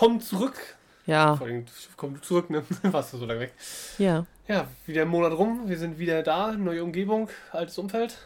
Willkommen zurück. Ja, Vor allem, komm du zurück, ne? Warst du so lange weg. ja. Ja, wieder ein Monat rum. Wir sind wieder da. Neue Umgebung, altes Umfeld.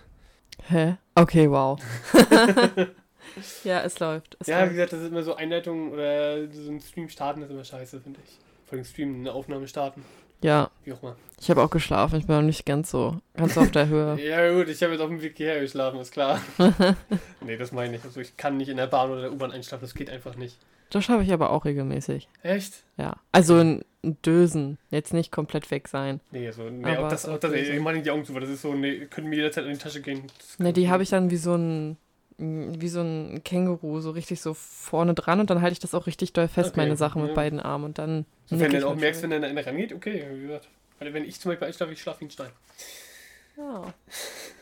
Hä? Okay, wow. ja, es läuft. Es ja, wie läuft. gesagt, das ist immer so Einleitung oder so ein Stream starten ist immer scheiße, finde ich. Vor allem Stream, eine Aufnahme starten. Ja, immer. ich habe auch geschlafen. Ich bin noch nicht ganz so, ganz auf der Höhe. Ja, gut, ich habe jetzt auf dem Weg hierher geschlafen, ist klar. nee, das meine ich. Also, ich kann nicht in der Bahn oder der U-Bahn einschlafen, das geht einfach nicht. Das schaffe ich aber auch regelmäßig. Echt? Ja. Also ein ein Dösen. Jetzt nicht komplett weg sein. Nee, so, nee, Aber auch das, auch das, ich nicht die Augen zu, weil das ist so, nee, können mir jederzeit in die Tasche gehen. Das Ne, die habe ich dann wie so ein wie so ein Känguru, so richtig so vorne dran und dann halte ich das auch richtig doll fest, Okay, meine Sachen mit ja. beiden Armen und dann. So, wenn du dann auch merkst, wenn dann einer rangeht, okay, wie gesagt. Weil wenn ich zum Beispiel einschlafe, ich schlafe wie ein Stein. Ja.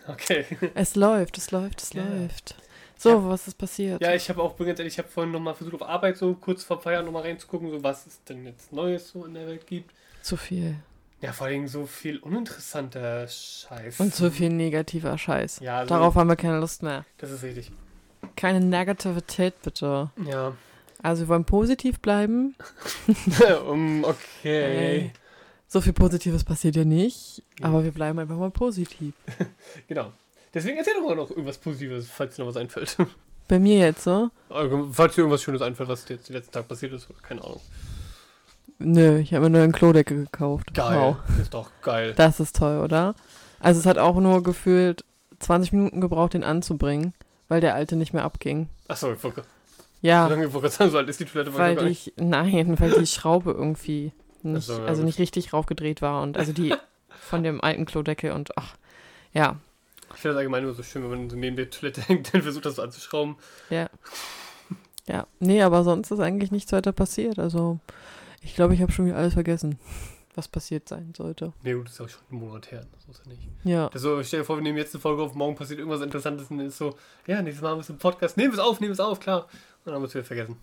Okay. Es läuft, es läuft, es Ja. läuft. So, Ja. was ist passiert? Ja, ich habe auch, bin ganz ehrlich, ich habe vorhin nochmal versucht, auf Arbeit so kurz vor Feierabend nochmal reinzugucken, so was es denn jetzt Neues so in der Welt gibt. Zu viel. Ja, vor allem so viel uninteressanter Scheiß. Und zu viel negativer Scheiß. Ja, also, Darauf haben wir keine Lust mehr. Das ist richtig. Keine Negativität, bitte. Ja. Also wir wollen positiv bleiben. um, okay. Ey. So viel Positives passiert ja nicht, Ja. aber wir bleiben einfach mal positiv. Genau. Deswegen erzähl doch mal noch irgendwas Positives, falls dir noch was einfällt. Bei mir jetzt so? Also, falls dir irgendwas Schönes einfällt, was dir jetzt den letzten Tag passiert ist, keine Ahnung. Nö, ich habe mir nur eine Klodecke gekauft. Geil. Wow. Ist doch geil. Das ist toll, oder? Also es hat auch nur gefühlt 20 Minuten gebraucht, den anzubringen, weil der alte nicht mehr abging. Achso, ich wollte Ja, gerade sagen, so alt ist die Toilette weil die, nicht. nein, weil die Schraube irgendwie nicht, so, ja, also gut. nicht richtig raufgedreht war und also die von dem alten Klodeckel und ach, ja, Ich finde das allgemein immer so schön, wenn man so neben der Toilette hängt, dann versucht das so anzuschrauben. ja. Ja, nee, aber sonst ist eigentlich nichts weiter passiert. Also ich glaube, ich habe schon wieder alles vergessen, was passiert sein sollte. Nee, gut, das ist ja auch schon einen Monat her. Das ist ja nicht. Ja, Das ist so, stell dir vor, wir nehmen jetzt eine Folge auf, morgen passiert irgendwas Interessantes und dann ist so, ja, nächstes Mal haben wir es im Podcast, nehmen wir es auf, nehmen wir es auf, klar. Und dann haben wir es wieder vergessen.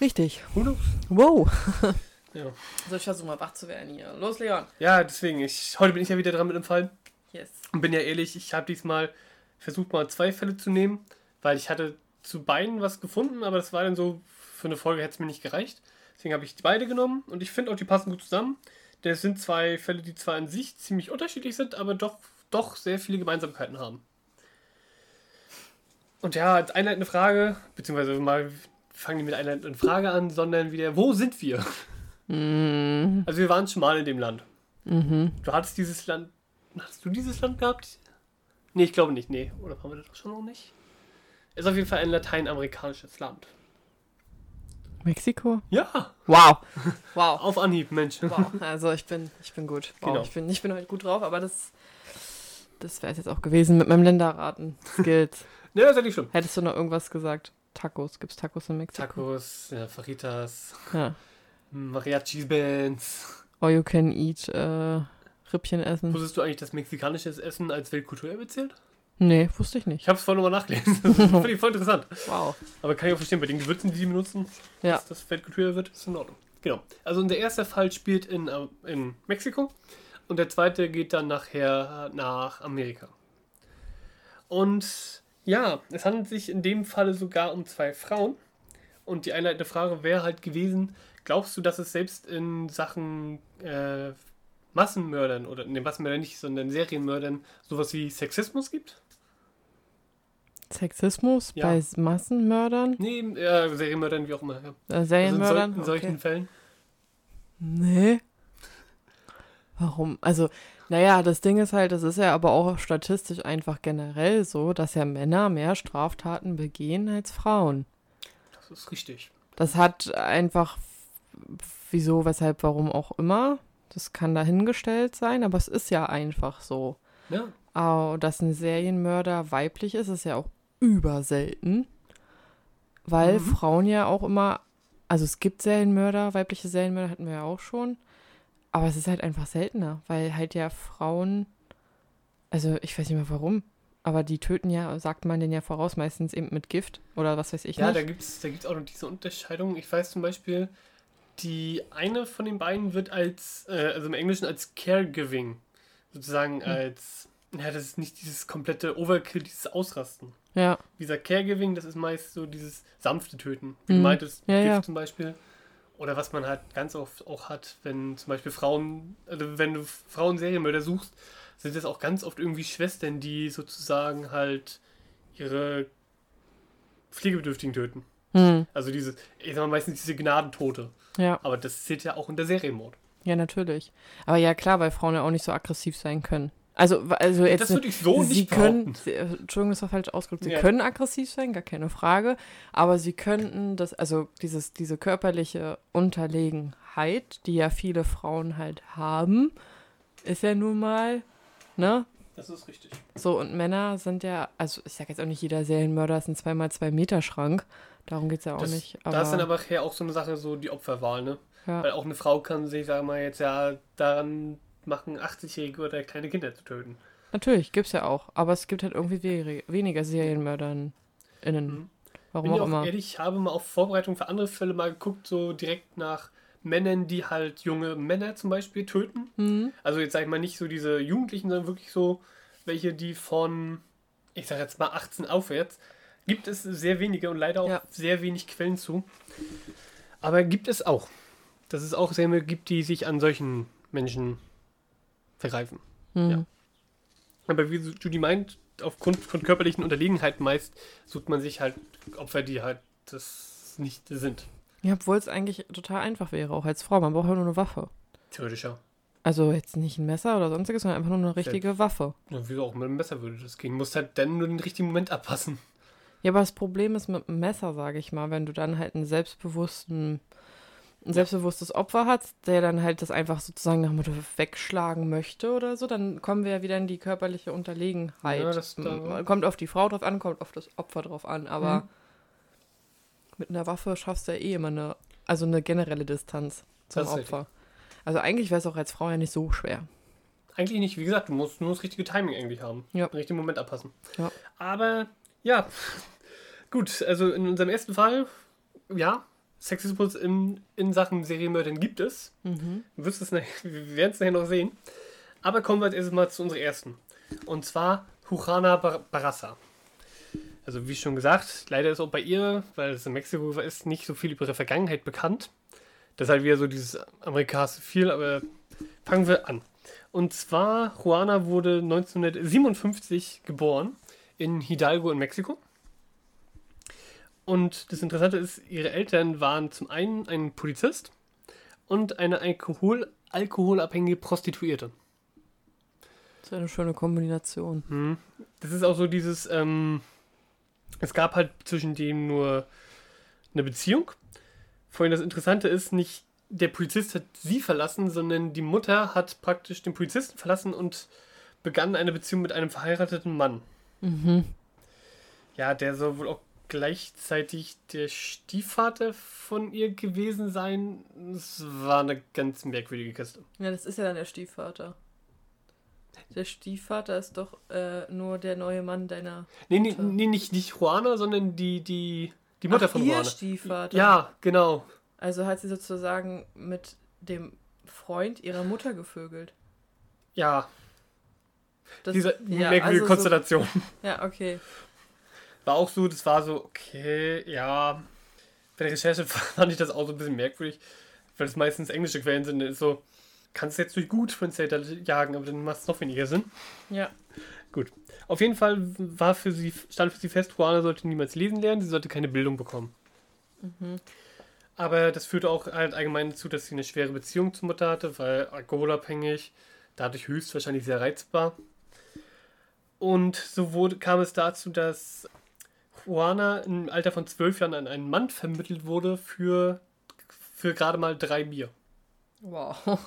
richtig. Who knows? Wow. Ja. So, ich versuche mal wach zu werden hier. Los, Leon. Ja, deswegen, ich, heute bin ich ja wieder dran mit dem Fall. Yes. Und bin ja ehrlich, ich habe diesmal versucht, mal zwei Fälle zu nehmen, weil ich hatte zu beiden was gefunden, aber das war dann so, für eine Folge hätte es mir nicht gereicht. Deswegen habe ich die beide genommen und ich finde auch, die passen gut zusammen. Denn es sind zwei Fälle, die zwar an sich ziemlich unterschiedlich sind, aber doch, doch sehr viele Gemeinsamkeiten haben. Und ja, als einleitende Frage, beziehungsweise mal fangen die mit einleitenden Frage an, sondern wieder, wo sind wir? Mhm. Also wir waren schon mal in dem Land. Mhm. Du hattest dieses Land. Hast du dieses Land gehabt? Nee, ich glaube nicht. Nee, oder waren wir das schon noch nicht? Ist auf jeden Fall ein lateinamerikanisches Land. Mexiko? Ja, Wow. Wow. auf Anhieb, Mensch. Wow. Also ich bin, ich bin gut. Wow. Genau. Ich, bin, ich bin heute gut drauf, aber das, das wäre es jetzt auch gewesen mit meinem Länderraten. Skills. Ne, das ist ja nicht schlimm. Hättest du noch irgendwas gesagt? Tacos. Gibt's Tacos in Mexiko? Tacos, ja, Fajitas, Ja. Mariachi-Bands. All you can eat äh, Rippchen essen. Wusstest du eigentlich, dass mexikanisches Essen als Weltkulturerbe zählt? Nee, wusste ich nicht. Ich habe es vorhin nochmal nachgelesen. Das finde ich voll interessant. Wow. Aber kann ich auch verstehen, bei den Gewürzen, die die benutzen, Ja. dass das Weltkulturerbe wird, ist in Ordnung. Genau. Also der erste Fall spielt in, äh, in Mexiko und der zweite geht dann nachher nach Amerika. Und ja, es handelt sich in dem Falle sogar um zwei Frauen. Und die einleitende Frage wäre halt gewesen, glaubst du, dass es selbst in Sachen äh, Massenmördern oder ne Massenmördern nicht, sondern Serienmördern sowas wie Sexismus gibt? Sexismus Ja. bei Massenmördern? Nee, äh, Serienmördern, wie auch immer. Ja. Äh, Also in, sol Serienmördern? in solchen okay. Fällen. Nee. Warum? Also, naja, das Ding ist halt, das ist ja aber auch statistisch einfach generell so, dass ja Männer mehr Straftaten begehen als Frauen. Das ist richtig. Das hat einfach, wieso, weshalb, warum auch immer. Das kann dahingestellt sein, aber es ist ja einfach so. Ja. Dass ein Serienmörder weiblich ist, ist ja auch überselten. Weil Mhm. Frauen ja auch immer, also es gibt Serienmörder, weibliche Serienmörder hatten wir ja auch schon. Aber es ist halt einfach seltener, weil halt ja Frauen, also ich weiß nicht mehr warum, aber die töten ja, sagt man den ja voraus, meistens eben mit Gift oder was weiß ich Ja, da nicht. gibt es da gibt's auch noch diese Unterscheidung. Ich weiß zum Beispiel, die eine von den beiden wird als, äh, also im Englischen als Caregiving, sozusagen Hm. als, ja, das ist nicht dieses komplette Overkill, dieses Ausrasten. Ja. Dieser Caregiving, das ist meist so dieses sanfte Töten. Wie Mhm. du meintest, Ja, Gift ja. zum Beispiel. Oder was man halt ganz oft auch hat, wenn zum Beispiel Frauen, also wenn du Frauen Serienmörder suchst, sind das auch ganz oft irgendwie Schwestern, die sozusagen halt ihre Pflegebedürftigen töten. Hm. Also diese, ich sag mal meistens diese Gnadentote. Ja. Aber das zählt ja auch unter Serienmord. Ja, natürlich. Aber ja, klar, weil Frauen ja auch nicht so aggressiv sein können. Also, also jetzt. das würde ich so sie nicht können, sie, äh, Entschuldigung, das war falsch ausgedrückt. Sie Ja. können aggressiv sein, gar keine Frage. Aber sie könnten das, also dieses, diese körperliche Unterlegenheit, die ja viele Frauen halt haben, ist ja nun mal, ne? Das ist richtig. So, und Männer sind ja, also ich sag jetzt auch nicht, jeder Serienmörder ist ein 2x2 Meter Schrank. Darum geht es ja auch Das, nicht. da ist dann aber auch so eine Sache, so die Opferwahl, ne? ja. Weil auch eine Frau kann sich, sagen wir mal, jetzt ja daran machen, 80-Jährige oder kleine Kinder zu töten. Natürlich, gibt's ja auch. Aber es gibt halt irgendwie we weniger Serienmördern innen. Mhm. Warum Bin ich auch auch immer. ehrlich, ich habe mal auf Vorbereitung für andere Fälle mal geguckt, so direkt nach Männern, die halt junge Männer zum Beispiel töten. Mhm. Also jetzt sag ich mal nicht so diese Jugendlichen, sondern wirklich so welche, die von, ich sag jetzt mal 18 aufwärts, gibt es sehr wenige und leider auch Ja. sehr wenig Quellen zu. Aber gibt es auch. Dass es auch Säme gibt, die sich an solchen Menschen vergreifen. Mhm. Ja. Aber wie Judy meint, aufgrund von körperlichen Unterlegenheiten meist sucht man sich halt Opfer, die halt das nicht sind. Ja, obwohl es eigentlich total einfach wäre, auch als Frau. Man braucht ja nur eine Waffe. Theoretisch ja. Also jetzt nicht ein Messer oder sonstiges, sondern einfach nur eine richtige Waffe. ja wieso auch mit dem Messer würde das gehen. Musst halt dann nur den richtigen Moment abpassen. Ja, aber das Problem ist mit dem Messer, sage ich mal, wenn du dann halt einen selbstbewussten, ein selbstbewusstes Opfer hast, der dann halt das einfach sozusagen nach Motto wegschlagen möchte oder so, dann kommen wir ja wieder in die körperliche Unterlegenheit. Ja, das- da- kommt auf die Frau drauf an, kommt auf das Opfer drauf an, aber Mhm. mit einer Waffe schaffst du ja eh immer eine, also eine generelle Distanz zum Opfer. Also eigentlich wäre es auch als Frau ja nicht so schwer. Eigentlich nicht, wie gesagt, du musst nur das richtige Timing eigentlich haben. Ja. Den richtigen Moment abpassen. Ja. Aber ja, gut, also in unserem ersten Fall, ja, Sexismus in, in Sachen Serienmördern gibt es. Mhm. Du wirst es wir werden es nachher noch sehen. Aber kommen wir jetzt erstmal zu unserer ersten. Und zwar Juana Bar Barraza. Also wie schon gesagt, leider ist auch bei ihr, weil es in Mexiko ist nicht so viel über ihre Vergangenheit bekannt. Das ist halt wieder so dieses amerikanische viel, aber fangen wir an. Und zwar, Juana wurde 1957 geboren in Hidalgo in Mexiko. Und das Interessante ist, ihre Eltern waren zum einen ein Polizist und eine Alkohol alkoholabhängige Prostituierte. Das ist eine schöne Kombination. Hm. Das ist auch so dieses, ähm, es gab halt zwischen denen nur eine Beziehung. Vorhin das Interessante ist, nicht der Polizist hat sie verlassen, sondern die Mutter hat praktisch den Polizisten verlassen und begann eine Beziehung mit einem verheirateten Mann. Mhm. Ja, der soll wohl auch gleichzeitig der Stiefvater von ihr gewesen sein. Es war eine ganz merkwürdige Kiste. Ja, das ist ja dann der Stiefvater. Der Stiefvater ist doch äh, nur der neue Mann deiner. Nee, nee, nee nicht, nicht Juana, sondern die, die, die Mutter Ach, von ihr Juana. Stiefvater. Ja, genau. Also hat sie sozusagen mit dem Freund ihrer Mutter gevögelt. Ja, Das, diese ja, merkwürdige also Konstellation. So, ja, okay. War auch so, das war so, okay, ja. Bei der Recherche fand ich das auch so ein bisschen merkwürdig, weil es meistens englische Quellen sind. Ist so, kannst du jetzt durch gut Translator jagen, aber dann macht es noch weniger Sinn. Ja. Gut. Auf jeden Fall war für sie, stand für sie fest, Juana sollte niemals lesen lernen, sie sollte keine Bildung bekommen. Mhm. Aber das führte auch halt allgemein dazu, dass sie eine schwere Beziehung zur Mutter hatte, weil alkoholabhängig, dadurch höchstwahrscheinlich sehr reizbar. Und so wurde, kam es dazu, dass Juana im Alter von zwölf Jahren an einen Mann vermittelt wurde für, für gerade mal drei Bier. Wow.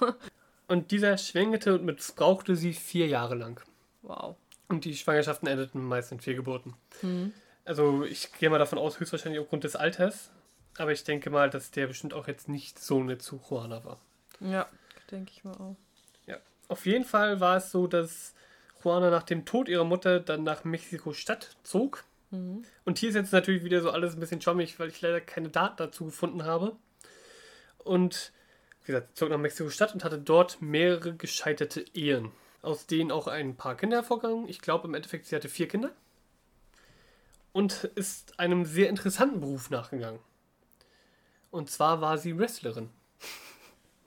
Und dieser schwängerte und missbrauchte sie vier Jahre lang. wow. Und die Schwangerschaften endeten meist in Fehlgeburten. Mhm. Also ich gehe mal davon aus, höchstwahrscheinlich aufgrund des Alters. Aber ich denke mal, dass der bestimmt auch jetzt nicht so nett zu Juana war. Ja, denke ich mal auch. Auf jeden Fall war es so, dass Juana nach dem Tod ihrer Mutter dann nach Mexiko-Stadt zog. Mhm. Und hier ist jetzt natürlich wieder so alles ein bisschen schwammig, weil ich leider keine Daten dazu gefunden habe. Und wie gesagt, zog nach Mexiko-Stadt und hatte dort mehrere gescheiterte Ehen, aus denen auch ein paar Kinder hervorgegangen. Ich glaube im Endeffekt, sie hatte vier Kinder. und ist einem sehr interessanten Beruf nachgegangen. Und zwar war sie Wrestlerin.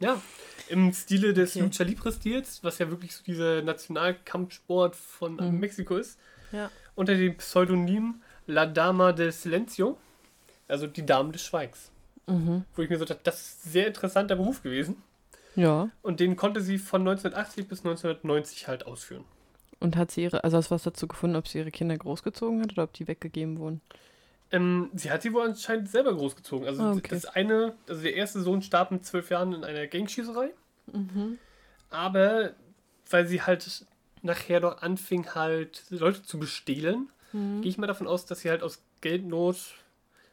Ja, im Stile des Okay. Lucha Libre Stils, was ja wirklich so dieser Nationalkampfsport von Mhm. Mexiko ist, Ja. Unter dem Pseudonym La Dama del Silencio, also die Dame des Schweigs. Mhm. Wo ich mir so dachte, das ist ein sehr interessanter Beruf gewesen. Ja. Und den konnte sie von 1980 bis 1990 halt ausführen. Und hat sie ihre, also hast du was dazu gefunden, ob sie ihre Kinder großgezogen hat oder ob die weggegeben wurden? Ähm, sie hat sie wohl anscheinend selber großgezogen. Also Ah, okay. das eine, also der erste Sohn starb mit zwölf Jahren in einer Gangschießerei. Mhm. Aber weil sie halt nachher doch anfing, halt Leute zu bestehlen, Mhm. gehe ich mal davon aus, dass sie halt aus Geldnot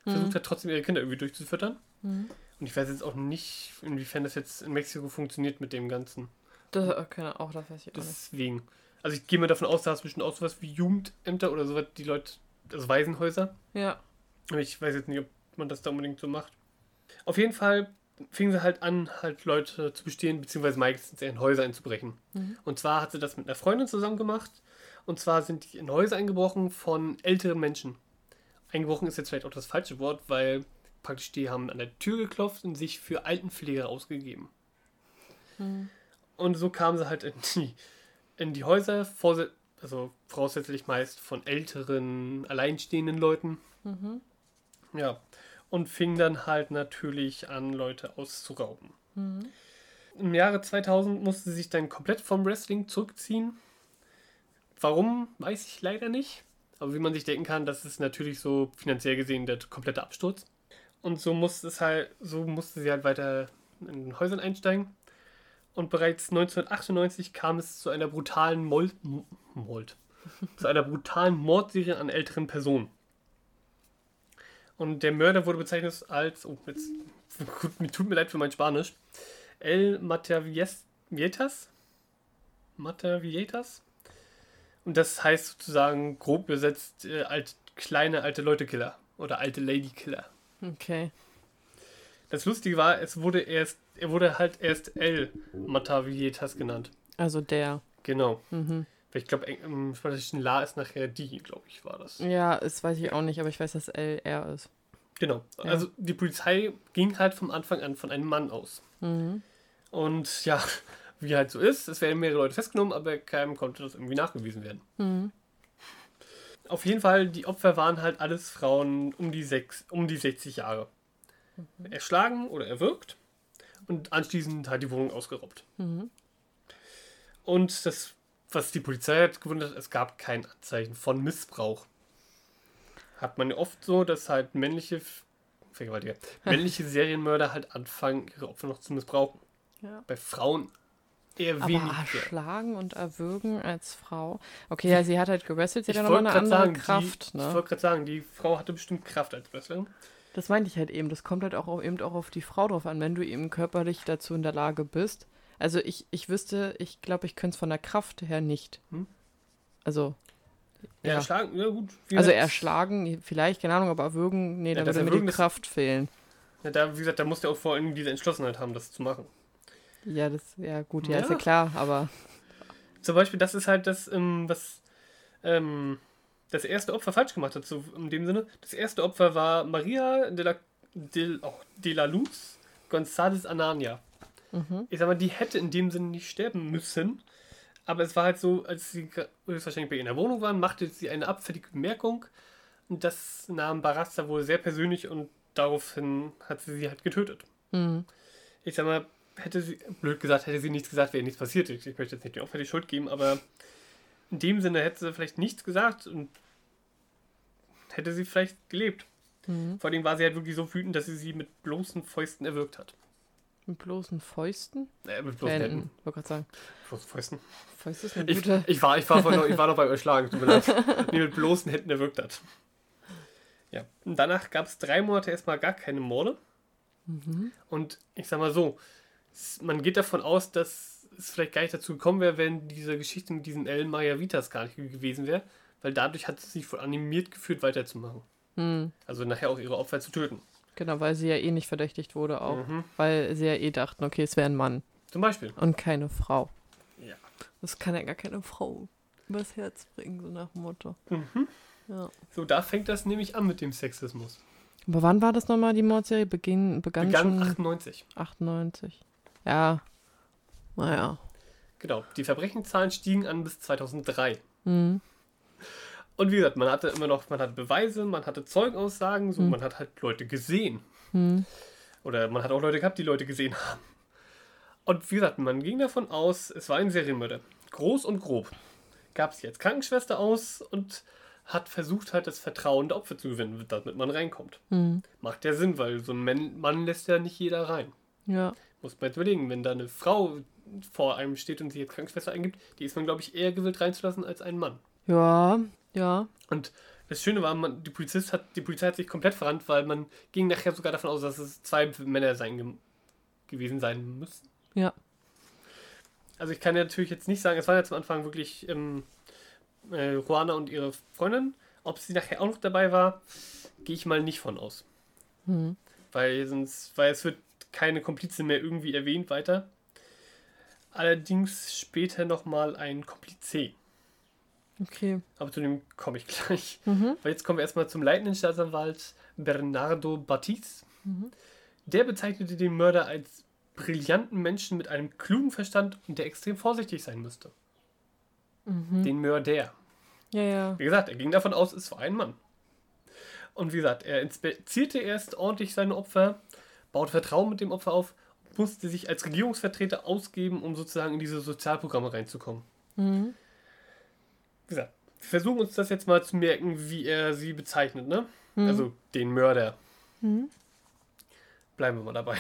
versucht Mhm. hat, trotzdem ihre Kinder irgendwie durchzufüttern. Mhm. Und ich weiß jetzt auch nicht, inwiefern das jetzt in Mexiko funktioniert mit dem Ganzen. Das, okay, auch das weiß ich auch nicht. Deswegen. Also ich gehe mal davon aus, da ist bestimmt auch sowas wie Jugendämter oder sowas, die Leute, also Waisenhäuser. Ja. Aber ich weiß jetzt nicht, ob man das da unbedingt so macht. Auf jeden Fall fingen sie halt an, halt Leute zu bestehen, beziehungsweise meistens in Häuser einzubrechen. Mhm. Und zwar hat sie das mit einer Freundin zusammen gemacht. Und zwar sind die in Häuser eingebrochen von älteren Menschen. Eingebrochen ist jetzt vielleicht auch das falsche Wort, weil praktisch die haben an der Tür geklopft und sich für Altenpfleger ausgegeben. Mhm. Und so kamen sie halt in die, in die Häuser, also voraussetzlich meist von älteren, alleinstehenden Leuten. Mhm. Ja. Und fing dann halt natürlich an, Leute auszurauben. Mhm. Im Jahre 2000 musste sie sich dann komplett vom Wrestling zurückziehen. Warum, weiß ich leider nicht. Aber wie man sich denken kann, das ist natürlich so finanziell gesehen der komplette Absturz. Und so musste es halt, so musste sie halt weiter in den Häusern einsteigen. Und bereits 1998 kam es zu einer brutalen Mold, Mold, zu einer brutalen Mordserie an älteren Personen. Und der Mörder wurde bezeichnet als, oh, jetzt, tut mir leid für mein Spanisch, El Matavietas. Matavietas. Und das heißt sozusagen grob übersetzt äh, alt, kleine alte Leute-Killer oder alte Lady-Killer. Okay. Das Lustige war, es wurde erst, er wurde halt erst El Matavietas genannt. Also der. Genau. Mhm. Ich glaube, im spanischen La ist nachher die, glaube ich, war das. Ja, das weiß ich auch nicht, aber ich weiß, dass LR ist. Genau. Ja. Also die Polizei ging halt vom Anfang an von einem Mann aus. Mhm. Und ja, wie halt so ist, es werden mehrere Leute festgenommen, aber keinem konnte das irgendwie nachgewiesen werden. Mhm. Auf jeden Fall, die Opfer waren halt alles Frauen um die, sechs, um die 60 Jahre. Erschlagen oder erwürgt und anschließend halt die Wohnung ausgeraubt. Mhm. Und das, was die Polizei hat gewundert, es gab kein Anzeichen von Missbrauch. Hat man ja oft so, dass halt männliche Vergewaltiger, männliche Serienmörder halt anfangen, ihre Opfer noch zu missbrauchen. Ja. Bei Frauen eher Aber weniger. erschlagen und erwürgen als Frau. Okay, ja, sie hat halt gewrestelt, sie Ich hat ja nochmal eine andere sagen, Kraft, die, ich ne? wollte gerade sagen, die Frau hatte bestimmt Kraft als Wrestlerin. Das meinte ich halt eben. Das kommt halt auch eben auch auf die Frau drauf an, wenn du eben körperlich dazu in der Lage bist. Also ich, ich wüsste, ich glaube, ich könnte es von der Kraft her nicht. Hm? Also, Ja. Erschlagen, ja gut. also erschlagen, vielleicht, keine Ahnung, aber erwürgen, nee, Ja, da würde mir die ist- Kraft fehlen. Ja, da, wie gesagt, da musste er auch vor allem diese Entschlossenheit haben, das zu machen. Ja, das, ja gut, ja, ist ja Ja. klar, aber Zum Beispiel, das ist halt das, ähm, was ähm, das erste Opfer falsch gemacht hat, so in dem Sinne. Das erste Opfer war Maria de la, de, oh, de la Luz González Anania. Mhm. Ich sag mal, die hätte in dem Sinne nicht sterben müssen. Aber es war halt so, als sie höchstwahrscheinlich bei ihr in der Wohnung waren, machte sie eine abfällige Bemerkung. Und das nahm Barasta wohl sehr persönlich und daraufhin hat sie sie halt getötet. Mhm. ich sag mal, hätte sie, blöd gesagt, hätte sie nichts gesagt, wäre nichts passiert. Ich, ich möchte jetzt nicht den Opfer die Schuld geben, aber in dem Sinne hätte sie vielleicht nichts gesagt und hätte sie vielleicht gelebt. Mhm. Vor allem war sie halt wirklich so wütend, dass sie sie mit bloßen Fäusten erwürgt hat. Mit bloßen Fäusten? Äh, mit bloßen Händen, Händen. wollte gerade sagen. Bloßen Fäusten. Fäuste ist eine Ich, gute. ich, war, ich, war noch, ich war noch beim Erschlagen, tut mir leid. Nee, mit bloßen Händen erwürgt hat. Ja. Und danach gab es drei Monate erstmal gar keine Morde. Mhm. Und ich sag mal so, es- man geht davon aus, dass es vielleicht gar nicht dazu gekommen wäre, wenn diese Geschichte mit diesen El Mayavitas gar nicht gewesen wäre, weil dadurch hat sie sich wohl animiert gefühlt, weiterzumachen. Mhm. Also nachher auch ihre Opfer zu töten. Genau, weil sie ja eh nicht verdächtigt wurde auch. Mhm. Weil sie ja eh dachten, okay, es wäre ein Mann Zum Beispiel. und keine Frau. Ja. Das kann ja gar keine Frau übers Herz bringen, so nach dem Motto. Mhm. Ja. So, da fängt das nämlich an mit dem Sexismus. Aber wann war das nochmal, die Mordserie? Beginn, begann, Begann schon 98. 98. Ja. Naja. Genau. Die Verbrechenszahlen stiegen an bis 2003. Mhm. Und wie gesagt, man hatte immer noch, man hatte Beweise, man hatte Zeugenaussagen, so, Hm. man hat halt Leute gesehen. Mhm. Oder man hat auch Leute gehabt, die Leute gesehen haben. Und wie gesagt, man ging davon aus, es war ein Serienmörder. Groß und grob. Gab es jetzt Krankenschwester aus und hat versucht halt das Vertrauen der Opfer zu gewinnen, damit man reinkommt. Mhm. Macht ja Sinn, weil so ein Mann, Mann lässt ja nicht jeder rein. Ja. Muss man jetzt überlegen, wenn da eine Frau vor einem steht und sich jetzt Krankenschwester eingibt, die ist man, glaube ich, eher gewillt reinzulassen als ein Mann. Ja. Ja. Und das Schöne war, man, die, Polizist hat, die Polizei hat sich komplett verrannt, weil man ging nachher sogar davon aus, dass es zwei Männer sein ge gewesen sein müssen. Ja. Also ich kann ja natürlich jetzt nicht sagen, es waren jetzt am Anfang wirklich ähm, äh, Ruana und ihre Freundin. Ob sie nachher auch noch dabei war, gehe ich mal nicht von aus. Mhm. Weil sonst, weil es wird keine Komplize mehr irgendwie erwähnt weiter. Allerdings später nochmal ein Komplize. Okay. Aber zu dem komme ich gleich. Mhm. Weil jetzt kommen wir erstmal zum leitenden Staatsanwalt Bernardo Battis. Mhm. Der bezeichnete den Mörder als brillanten Menschen mit einem klugen Verstand und der extrem vorsichtig sein müsste. Mhm. Den Mörder. Ja, ja. Wie gesagt, er ging davon aus, es war ein Mann. Und wie gesagt, er inspizierte erst ordentlich seine Opfer, baute Vertrauen mit dem Opfer auf, musste sich als Regierungsvertreter ausgeben, um sozusagen in diese Sozialprogramme reinzukommen. Mhm. Gesagt, wir versuchen uns das jetzt mal zu merken, wie er sie bezeichnet, ne? Mhm. Also den Mörder. Mhm. Bleiben wir mal dabei.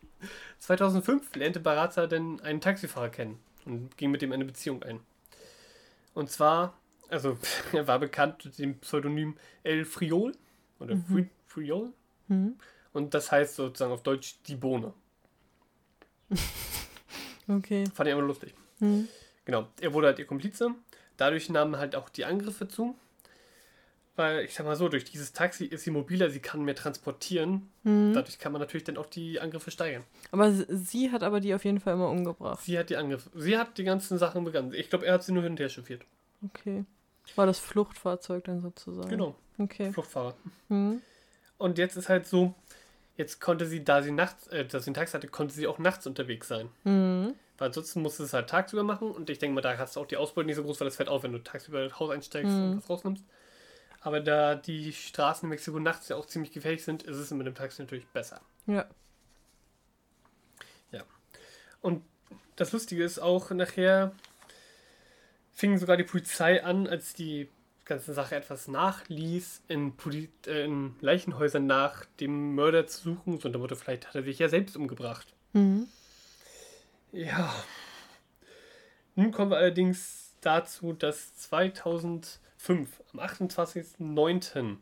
2005 lernte Barazza denn einen Taxifahrer kennen und ging mit ihm eine Beziehung ein. Und zwar, also er war bekannt mit dem Pseudonym El Friol oder Mhm. Fri Friol Mhm. und das heißt sozusagen auf Deutsch die Bohne. Okay. Fand ich immer lustig. Mhm. Genau, er wurde halt ihr Komplize. Dadurch nahmen halt auch die Angriffe zu. Weil, ich sag mal so, durch dieses Taxi ist sie mobiler, sie kann mehr transportieren. Mhm. Dadurch kann man natürlich dann auch die Angriffe steigern. Aber sie hat aber die auf jeden Fall immer umgebracht. Sie hat die Angriffe. Sie hat die ganzen Sachen begangen. Ich glaube, er hat sie nur hin und her chauffiert. Okay. War das Fluchtfahrzeug dann sozusagen? Genau, Okay. Fluchtfahrer. Mhm. Und jetzt ist halt so, jetzt konnte sie, da sie nachts, äh, dass sie einen Taxi hatte, konnte sie auch nachts unterwegs sein. Mhm. Weil ansonsten musste es halt tagsüber machen. Und ich denke mal, da hast du auch die Ausbeute nicht so groß, weil das fällt auf, wenn du tagsüber ins Haus einsteigst Mhm. und was rausnimmst. Aber da die Straßen in Mexiko nachts ja auch ziemlich gefährlich sind, ist es mit dem Taxi natürlich besser. Ja. Und das Lustige ist auch, nachher fing sogar die Polizei an, als die ganze Sache etwas nachließ, in, Poli äh, in Leichenhäusern nach dem Mörder zu suchen. So unter Motto, vielleicht hat er sich ja selbst umgebracht. Mhm. Ja. Nun kommen wir allerdings dazu, dass 2005, am 28.09.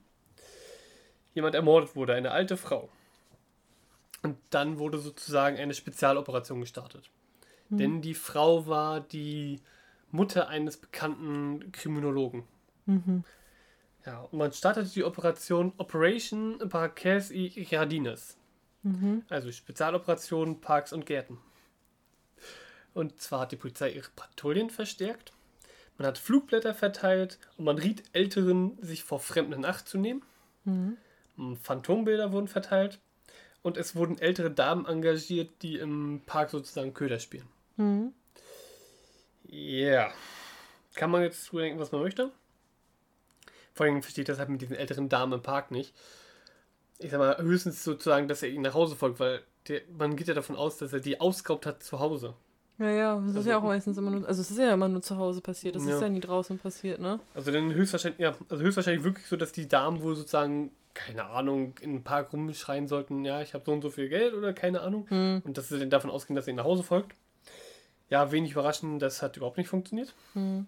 jemand ermordet wurde, eine alte Frau. Und dann wurde sozusagen eine Spezialoperation gestartet. Mhm. Denn die Frau war die Mutter eines bekannten Kriminologen. Mhm. Ja, und man startete die Operation Operation Parques y Jardines. Mhm. Also Spezialoperation Parks und Gärten. Und zwar hat die Polizei ihre Patrouillen verstärkt. Man hat Flugblätter verteilt und man riet Älteren, sich vor Fremden in Acht zu nehmen. Mhm. Phantombilder wurden verteilt. Und es wurden ältere Damen engagiert, die im Park sozusagen Köder spielen. Mhm. Ja. Kann man jetzt drüber denken, was man möchte? Vor allem versteht das halt mit diesen älteren Damen im Park nicht. Ich sag mal, höchstens sozusagen, dass er ihnen nach Hause folgt, weil der, man geht ja davon aus, dass er die ausgeraubt hat zu Hause. Ja, ja, das ist Also- ja auch meistens immer nur, also es ist ja immer nur zu Hause passiert, das Ja. ist ja nie draußen passiert, ne? Also dann höchstwahrscheinlich, ja, also höchstwahrscheinlich wirklich so, dass die Damen wohl sozusagen, keine Ahnung, in den Park rumschreien sollten, ja, ich habe so und so viel Geld oder keine Ahnung. Mhm. Und dass sie dann davon ausgehen, dass ihnen nach Hause folgt. Ja, wenig überraschend, das hat überhaupt nicht funktioniert. Mhm.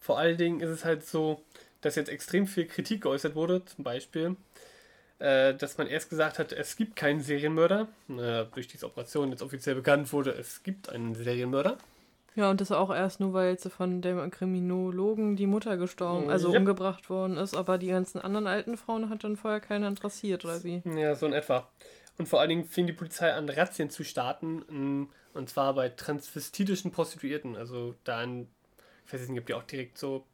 Vor allen Dingen ist es halt so, dass jetzt extrem viel Kritik geäußert wurde. Zum Beispiel, dass man erst gesagt hat, es gibt keinen Serienmörder. Äh, durch diese Operation jetzt offiziell bekannt wurde, es gibt einen Serienmörder. Ja, und das auch erst nur, weil jetzt von dem Kriminologen die Mutter gestorben, also Ja. umgebracht worden ist, aber die ganzen anderen alten Frauen hat dann vorher keiner interessiert, oder wie? Ja, so in etwa. Und vor allen Dingen fing die Polizei an, Razzien zu starten. ähm, Und zwar bei transvestitischen Prostituierten. Also da in, ich weiß nicht, ob die auch direkt so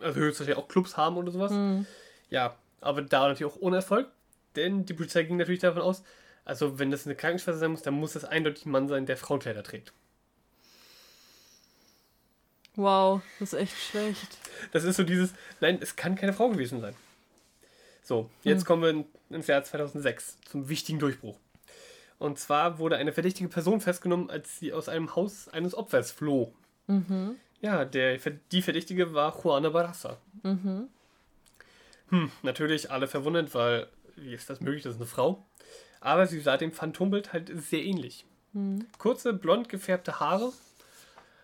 also höchstwahrscheinlich auch Clubs haben oder sowas. Mhm. Ja, aber da natürlich auch ohne Erfolg, denn die Polizei ging natürlich davon aus, also wenn das eine Krankenschwester sein muss, dann muss das eindeutig ein Mann sein, der Frauenkleider trägt. Wow, das ist echt schlecht. Das ist so dieses, nein, es kann keine Frau gewesen sein. So, jetzt Hm. kommen wir in- ins Jahr 2006 zum wichtigen Durchbruch. Und zwar wurde eine verdächtige Person festgenommen, als sie aus einem Haus eines Opfers floh. Mhm. Ja, der, die Verdächtige war Juana Barraza. Mhm. Hm, natürlich alle verwundert, weil, wie ist das möglich, das ist eine Frau. Aber sie sah dem Phantombild halt sehr ähnlich. Mhm. Kurze, blond gefärbte Haare,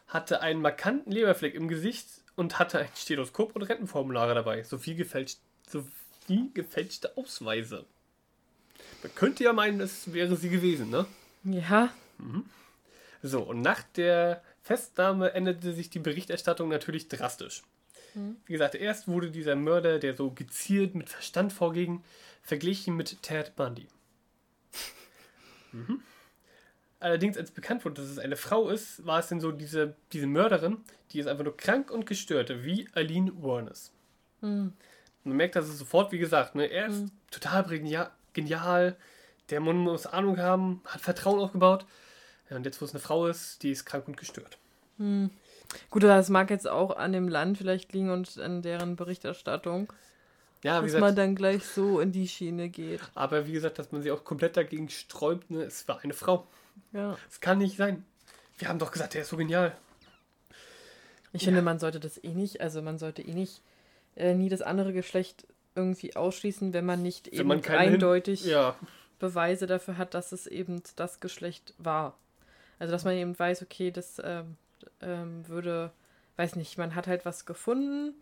hatte einen markanten Leberfleck im Gesicht und hatte ein Stethoskop und Rentenformulare dabei, sowie, gefälscht, sowie gefälschte Ausweise. Man könnte ja meinen, es wäre sie gewesen, ne? Ja. So, und nach der Festnahme änderte sich die Berichterstattung natürlich drastisch. Wie gesagt, erst wurde dieser Mörder, der so gezielt mit Verstand vorging, verglichen mit Ted Bundy. Mhm. Allerdings, als bekannt wurde, dass es eine Frau ist, war es dann so, diese, diese Mörderin, die ist einfach nur krank und gestört, wie Aline Warnes. Mhm. Man merkt das sofort, wie gesagt, ne? er ist total genial, genial, der Mann muss Ahnung haben, hat Vertrauen aufgebaut. Ja, und jetzt, wo es eine Frau ist, die ist krank und gestört. Mhm. Gut, das mag jetzt auch an dem Land vielleicht liegen und an deren Berichterstattung, Ja, wie dass man gesagt, dann gleich so in die Schiene geht. aber wie gesagt, dass man sich auch komplett dagegen sträubt, ne? es war eine Frau. Ja. Es kann nicht sein. Wir haben doch gesagt, der ist so genial. Ich Ja. finde, man sollte das eh nicht, also man sollte eh nicht äh, nie das andere Geschlecht irgendwie ausschließen, wenn man nicht Wenn eben man eindeutig Ja, Beweise dafür hat, dass es eben das Geschlecht war. Also dass man eben weiß, okay, das ähm, ähm, würde, weiß nicht, man hat halt was gefunden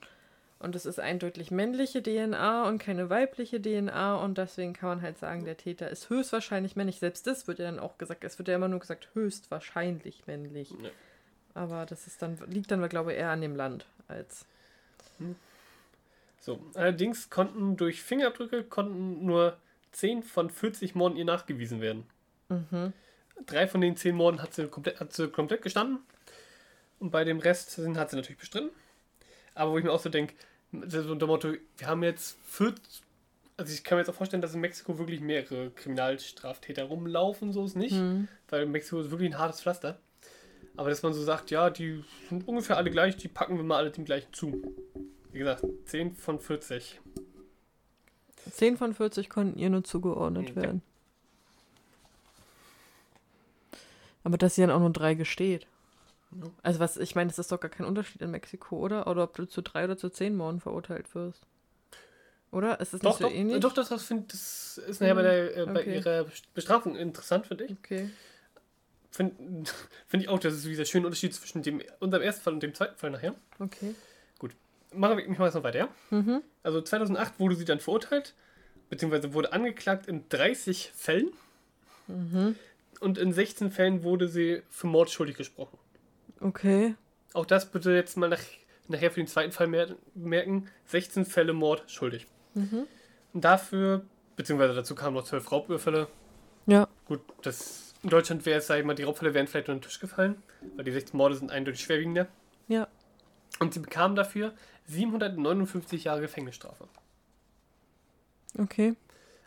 und es ist eindeutig männliche DNA und keine weibliche DNA und deswegen kann man halt sagen, der Täter ist höchstwahrscheinlich männlich. Selbst das wird ja dann auch gesagt, es wird ja immer nur gesagt, höchstwahrscheinlich männlich. Ja. Aber das ist dann, liegt dann, glaube ich, eher an dem Land als. so. Allerdings konnten durch Fingerabdrücke konnten nur 10 von 40 Morden ihr nachgewiesen werden. Mhm. Drei von den 10 Morden hat sie komplett, hat sie komplett gestanden. Und bei dem Rest sind, hat sie natürlich bestritten. Aber wo ich mir auch so denke, so unter dem Motto, wir haben jetzt 40, also ich kann mir jetzt auch vorstellen, dass in Mexiko wirklich mehrere Kriminalstraftäter rumlaufen, so ist nicht. Mhm. Weil Mexiko ist wirklich ein hartes Pflaster. Aber dass man so sagt, ja, die sind ungefähr alle gleich, die packen wir mal alle dem gleichen zu. Wie gesagt, 10 von 40. 10 von 40 konnten ihr nur zugeordnet Ja. werden. Aber dass sie dann auch nur drei gesteht. Ja. Also was, ich meine, das ist doch gar kein Unterschied in Mexiko, oder? Oder ob du zu drei oder zu zehn Morden verurteilt wirst. Oder? Ist das Doch, nicht so doch, ähnlich? doch, das, das, find, das ist nachher bei, der, äh, bei okay. ihrer Bestrafung interessant, finde ich. Okay. Finde find ich auch, das ist dieser schöne Unterschied zwischen dem, unserem ersten Fall und dem zweiten Fall nachher. Okay. Machen wir mich mal jetzt noch weiter, ja? Mhm. Also 2008 wurde sie dann verurteilt, beziehungsweise wurde angeklagt in 30 Fällen Mhm. und in 16 Fällen wurde sie für Mord schuldig gesprochen. Okay. Auch das bitte jetzt mal nach, nachher für den zweiten Fall mer merken. 16 Fälle Mord schuldig. Mhm. Und dafür, beziehungsweise dazu kamen noch 12 Raubüberfälle. Ja. Gut, das, in Deutschland wäre es, sag ich mal, die Raubfälle wären vielleicht unter den Tisch gefallen, weil die 16 Morde sind eindeutig schwerwiegender. Ja. Und sie bekam dafür 759 Jahre Gefängnisstrafe. Okay.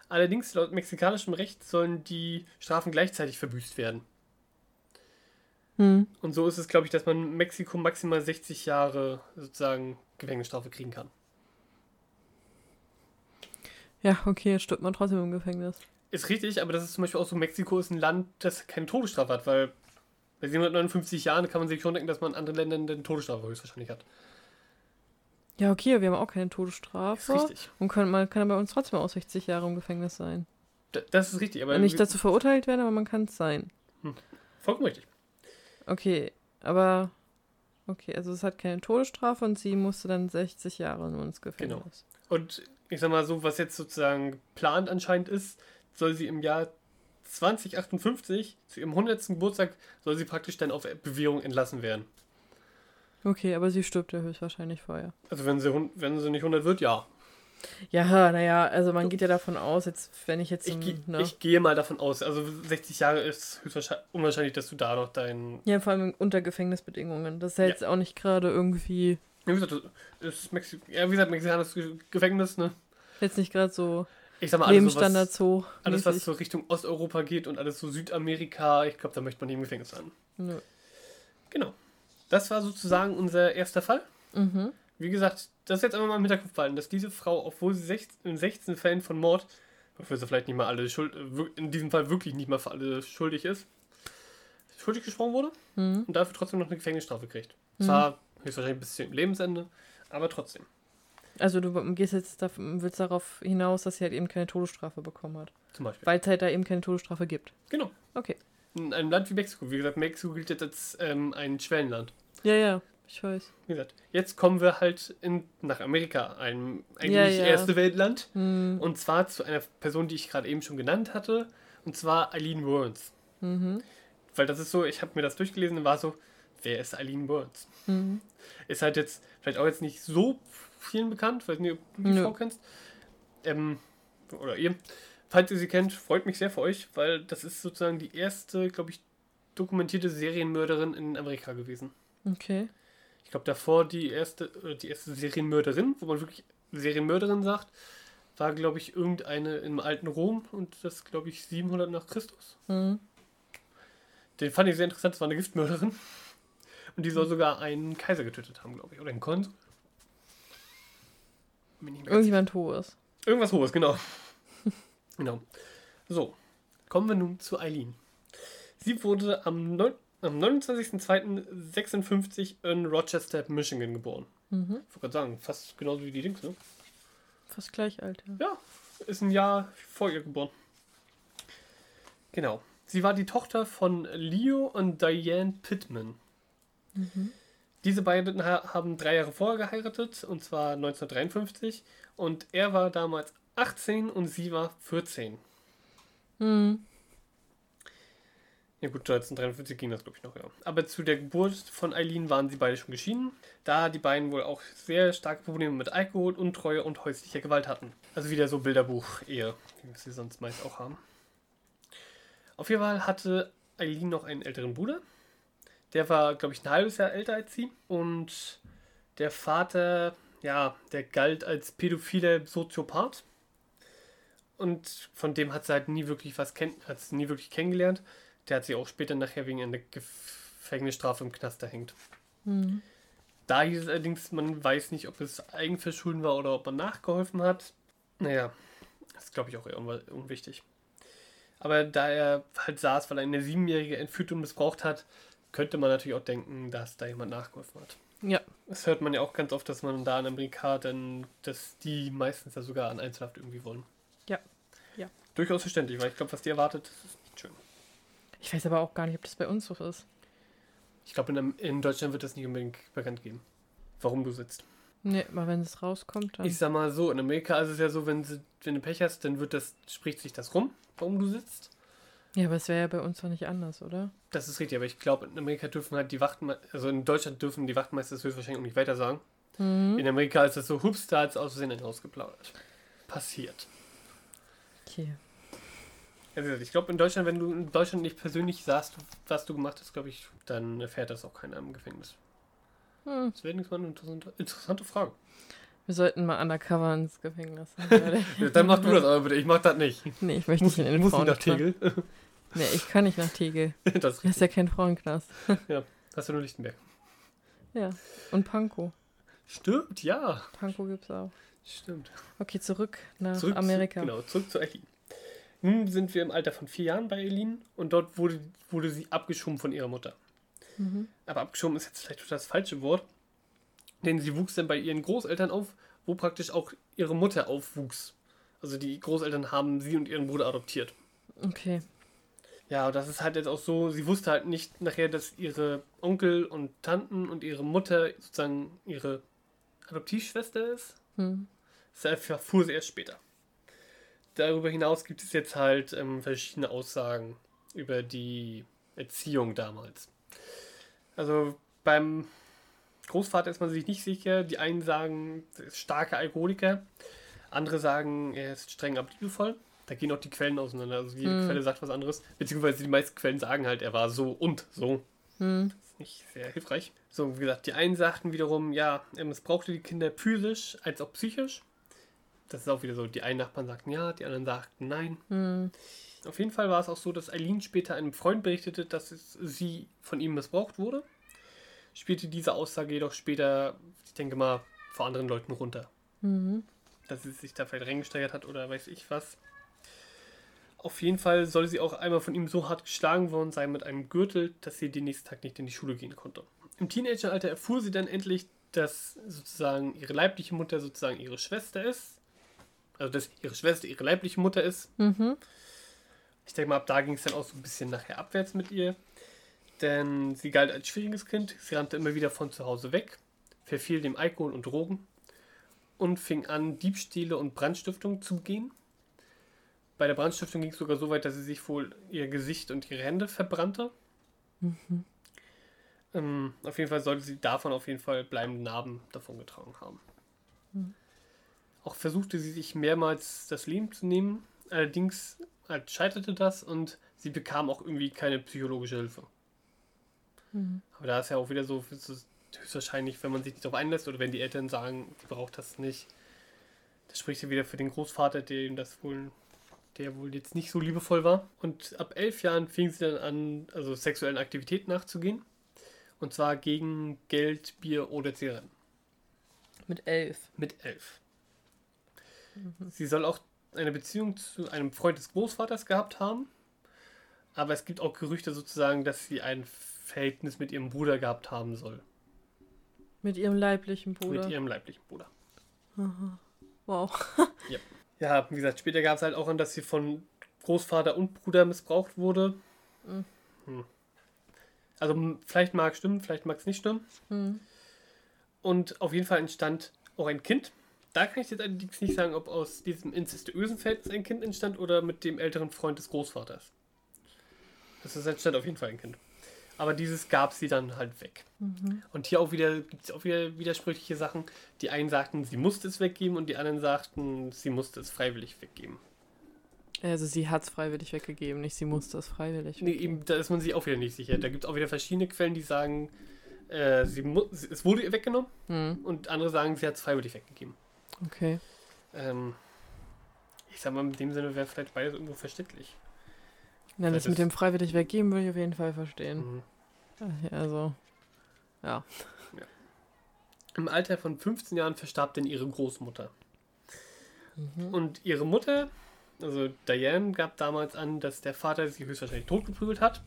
Allerdings, laut mexikanischem Recht sollen die Strafen gleichzeitig verbüßt werden. Hm. Und so ist es, glaube ich, dass man in Mexiko maximal 60 Jahre sozusagen Gefängnisstrafe kriegen kann. Ja, okay, jetzt stirbt man trotzdem im Gefängnis. Ist richtig, aber das ist zum Beispiel auch so, Mexiko ist ein Land, das keine Todesstrafe hat, weil bei 759 Jahren kann man sich schon denken, dass man in anderen Ländern eine Todesstrafe höchstwahrscheinlich hat. Ja, okay, wir haben auch keine Ist Todesstrafe. richtig. Und können, man kann bei uns trotzdem auch 60 Jahre im Gefängnis sein. D das ist richtig, aber nicht dazu verurteilt werden, aber man kann es sein. vollkommen richtig. Okay, aber okay, also es hat keine Todesstrafe und sie musste dann 60 Jahre nur ins Gefängnis. Und ich sag mal so, was jetzt sozusagen geplant anscheinend ist, soll sie im Jahr 2058, zu ihrem 100. Geburtstag, soll sie praktisch dann auf Bewährung entlassen werden. Okay, aber sie stirbt ja höchstwahrscheinlich vorher. Also wenn sie, wenn sie nicht 100 wird, ja. Ja, naja, also man geht ja davon aus, jetzt, wenn ich jetzt Ich, im, ge ne? ich gehe mal davon aus. Also 60 Jahre ist höchstwahrscheinlich unwahrscheinlich, dass du da noch dein. Ja, vor allem unter Gefängnisbedingungen. Das ist ja Ja. jetzt auch nicht gerade irgendwie Ja, wie gesagt, ist Mexi ja, wie gesagt, mexikanisches Gefängnis, ne? Jetzt nicht gerade so Ich sag mal, alles, so Lebensstandard was, so. alles, was so Richtung Osteuropa geht und alles so Südamerika, ich glaube, da möchte man nie im Gefängnis sein. Nö. Genau. Das war sozusagen unser erster Fall. Mhm. Wie gesagt, das ist jetzt einfach mal im Hinterkopf behalten, dass diese Frau, obwohl sie 16, in 16 Fällen von Mord, wofür sie vielleicht nicht mal alle schuld, äh, in diesem Fall wirklich nicht mal für alle schuldig ist, schuldig gesprochen wurde Mhm. und dafür trotzdem noch eine Gefängnisstrafe kriegt. Zwar höchstwahrscheinlich bis zum Lebensende, aber trotzdem. Also du gehst jetzt willst darauf hinaus, dass sie halt eben keine Todesstrafe bekommen hat. Zum Beispiel. Weil es halt da eben keine Todesstrafe gibt. Genau. Okay. In einem Land wie Mexiko, wie gesagt, Mexiko gilt jetzt als ähm, ein Schwellenland. Ja, ja, ich weiß. Wie gesagt, jetzt kommen wir halt in, nach Amerika, einem eigentlich Ja, ja. erste Weltland. Mhm. Und zwar zu einer Person, die ich gerade eben schon genannt hatte. Und zwar Eileen Burns. Mhm. Weil das ist so, ich habe mir das durchgelesen und war so, wer ist Eileen Burns? Mhm. Ist halt jetzt vielleicht auch jetzt nicht so vielen bekannt, weiß nicht, ob du die. Frau kennst. Ähm, oder ihr. Falls ihr sie kennt, freut mich sehr für euch, weil das ist sozusagen die erste, glaube ich, dokumentierte Serienmörderin in Amerika gewesen. Okay. Ich glaube davor die erste, oder die erste Serienmörderin, wo man wirklich Serienmörderin sagt, war, glaube ich, irgendeine im alten Rom und das, glaube ich, 700 nach Christus. Mhm. Den fand ich sehr interessant, das war eine Giftmörderin. Und die soll sogar einen Kaiser getötet haben, glaube ich. Oder einen Konsul. Irgendjemand hohes. Irgendwas Hohes, genau. genau. So, kommen wir nun zu Eileen. Sie wurde am, neun- am 29.02.56 in Rochester, Michigan geboren. Mhm. Ich wollte gerade sagen, fast genauso wie die Dings, ne? Fast gleich alt, ja. Ja, ist ein Jahr vor ihr geboren. Genau. Sie war die Tochter von Leo und Diane Pittman. Diese beiden ha haben drei Jahre vorher geheiratet, und zwar 1953. Und er war damals 18 und sie war 14. Mhm. Ja gut, 1953 ging das, glaube ich, noch, ja. Aber zu der Geburt von Eileen waren sie beide schon geschieden, da die beiden wohl auch sehr starke Probleme mit Alkohol, Untreue und häuslicher Gewalt hatten. Also wieder so Bilderbuch-Ehe, wie wir sie sonst meist auch haben. Auf jeden Fall hatte Eileen noch einen älteren Bruder. Der war, glaube ich, ein halbes Jahr älter als sie. Und der Vater, ja, der galt als pädophiler Soziopath. Und von dem hat sie halt nie wirklich was kenn nie wirklich kennengelernt. Der hat sie auch später nachher wegen einer Gefängnisstrafe im Knast erhängt. Mhm. Da hieß es allerdings, man weiß nicht, ob es Eigenverschulden war oder ob man nachgeholfen hat. Naja, das ist glaube ich auch eher unwichtig. Aber da er halt saß, weil er eine Siebenjährige entführt und missbraucht hat, könnte man natürlich auch denken, dass da jemand nachgeholfen hat. Ja. Das hört man ja auch ganz oft, dass man da in Amerika dann, dass die meistens ja sogar an Einzelhaft irgendwie wollen. Ja. Ja. Durchaus verständlich, weil ich glaube, was die erwartet, ist nicht schön. Ich weiß aber auch gar nicht, ob das bei uns so ist. Ich glaube, in, in Deutschland wird das nicht unbedingt bekannt geben, warum du sitzt. Nee, aber wenn es rauskommt, dann. Ich sag mal so, in Amerika ist es ja so, wenn, sie, wenn du Pech hast, dann wird das, spricht sich das rum, warum du sitzt. Ja, aber es wäre ja bei uns doch nicht anders, oder? Das ist richtig, aber ich glaube, in Amerika dürfen halt die Wachtmeister, also in Deutschland dürfen die Wachtmeister das höchstwahrscheinlich auch nicht weiter sagen. Mhm. In Amerika ist das so, hups, da hat es aus Versehen rausgeplaudert. Passiert. Okay. Also ich glaube, in Deutschland, wenn du in Deutschland nicht persönlich sagst, was du gemacht hast, glaube ich, dann erfährt das auch keiner im Gefängnis. Hm. Das wäre nichts mal eine interessante, interessante Frage. Wir sollten mal undercover ins Gefängnis. Ja, dann mach du das aber bitte, ich mach das nicht. nee, ich möchte Muss, nicht in den muss nicht nach Frauenknast. Tegel. Nee, ich kann nicht nach Tegel. das ist Das ist ja kein Frauenknast. Das ist ja nur Lichtenberg. Ja. Und Pankow. Stimmt, ja. Pankow gibt's auch. Stimmt. Okay, zurück nach Zurück Amerika. Zu, genau, zurück zu Eileen. Nun sind wir im Alter von vier Jahren bei Eileen und dort wurde, wurde sie abgeschoben von ihrer Mutter. Mhm. Aber abgeschoben ist jetzt vielleicht das falsche Wort, denn sie wuchs dann bei ihren Großeltern auf, wo praktisch auch ihre Mutter aufwuchs. Also die Großeltern haben sie und ihren Bruder adoptiert. Okay. Ja, das ist halt jetzt auch so, sie wusste halt nicht nachher, dass ihre Onkel und Tanten und ihre Mutter sozusagen ihre Adoptivschwester ist. Hm. Das erfuhr sie erst später. Darüber hinaus gibt es jetzt halt ähm, verschiedene Aussagen über die Erziehung damals. Also beim Großvater ist man sich nicht sicher. Die einen sagen, er ist starker Alkoholiker. Andere sagen, er ist streng aber liebevoll. Da gehen auch die Quellen auseinander. Also jede Hm. Quelle sagt was anderes. Beziehungsweise die meisten Quellen sagen halt, er war so und so. Hm. Das ist nicht sehr hilfreich. So, wie gesagt, die einen sagten wiederum, ja, er missbrauchte die Kinder physisch als auch psychisch. Das ist auch wieder so, die einen Nachbarn sagten ja, die anderen sagten nein. Hm. Auf jeden Fall war es auch so, dass Eileen später einem Freund berichtete, dass es, sie von ihm missbraucht wurde. Spielte diese Aussage jedoch später, ich denke mal, vor anderen Leuten runter. Mhm. Dass sie sich da vielleicht reingesteigert hat oder weiß ich was. Auf jeden Fall soll sie auch einmal von ihm so hart geschlagen worden sein mit einem Gürtel, dass sie den nächsten Tag nicht in die Schule gehen konnte. Im Teenageralter erfuhr sie dann endlich, dass sozusagen ihre leibliche Mutter sozusagen ihre Schwester ist. Also dass ihre Schwester ihre leibliche Mutter ist. Mhm. Ich denke mal, ab da ging es dann auch so ein bisschen nachher abwärts mit ihr. Denn sie galt als schwieriges Kind. Sie rannte immer wieder von zu Hause weg, verfiel dem Alkohol und Drogen und fing an, Diebstähle und Brandstiftung zu begehen. Bei der Brandstiftung ging es sogar so weit, dass sie sich wohl ihr Gesicht und ihre Hände verbrannte. Mhm. Ähm, auf jeden Fall sollte sie davon auf jeden Fall bleibende Narben davongetragen haben. Mhm. Auch versuchte sie sich mehrmals das Leben zu nehmen. Allerdings halt scheiterte das und sie bekam auch irgendwie keine psychologische Hilfe. Mhm. Aber da ist ja auch wieder so, höchstwahrscheinlich, wenn man sich nicht darauf einlässt oder wenn die Eltern sagen, die braucht das nicht, das spricht ja wieder für den Großvater, dem das wohl, der wohl jetzt nicht so liebevoll war. Und ab elf Jahren fing sie dann an, also sexuellen Aktivitäten nachzugehen. Und zwar gegen Geld, Bier oder Zigaretten. Mit elf. Mit elf. Sie soll auch eine Beziehung zu einem Freund des Großvaters gehabt haben. Aber es gibt auch Gerüchte sozusagen, dass sie ein Verhältnis mit ihrem Bruder gehabt haben soll. Mit ihrem leiblichen Bruder. Mit ihrem leiblichen Bruder. Aha. Wow. Ja, wie gesagt, später gab es halt auch an, dass sie von Großvater und Bruder missbraucht wurde. Mhm. Hm. Also vielleicht mag es stimmen, vielleicht mag es nicht stimmen. Mhm. Und auf jeden Fall entstand auch ein Kind. Da kann ich jetzt allerdings nicht sagen, ob aus diesem incestuösen Verhältnis ein Kind entstand oder mit dem älteren Freund des Großvaters. Das ist entstand auf jeden Fall ein Kind. Aber dieses gab sie dann halt weg. Mhm. Und hier auch wieder gibt es auch wieder widersprüchliche Sachen. Die einen sagten, sie musste es weggeben und die anderen sagten, sie musste es freiwillig weggeben. Also sie hat es freiwillig weggegeben, nicht sie musste es freiwillig Nee, eben, da ist man sich auch wieder nicht sicher. Da gibt es auch wieder verschiedene Quellen, die sagen, äh, sie es wurde ihr weggenommen Mhm. und andere sagen, sie hat es freiwillig weggegeben. Okay. Ähm, ich sag mal, in dem Sinne wäre vielleicht beides irgendwo verständlich. Na, das Das mit dem freiwillig weggeben würde ich auf jeden Fall verstehen. Mhm. Also, ja. Im Alter von 15 Jahren verstarb denn ihre Großmutter. Mhm. Und ihre Mutter, also Diane, gab damals an, dass der Vater sie höchstwahrscheinlich totgeprügelt hat.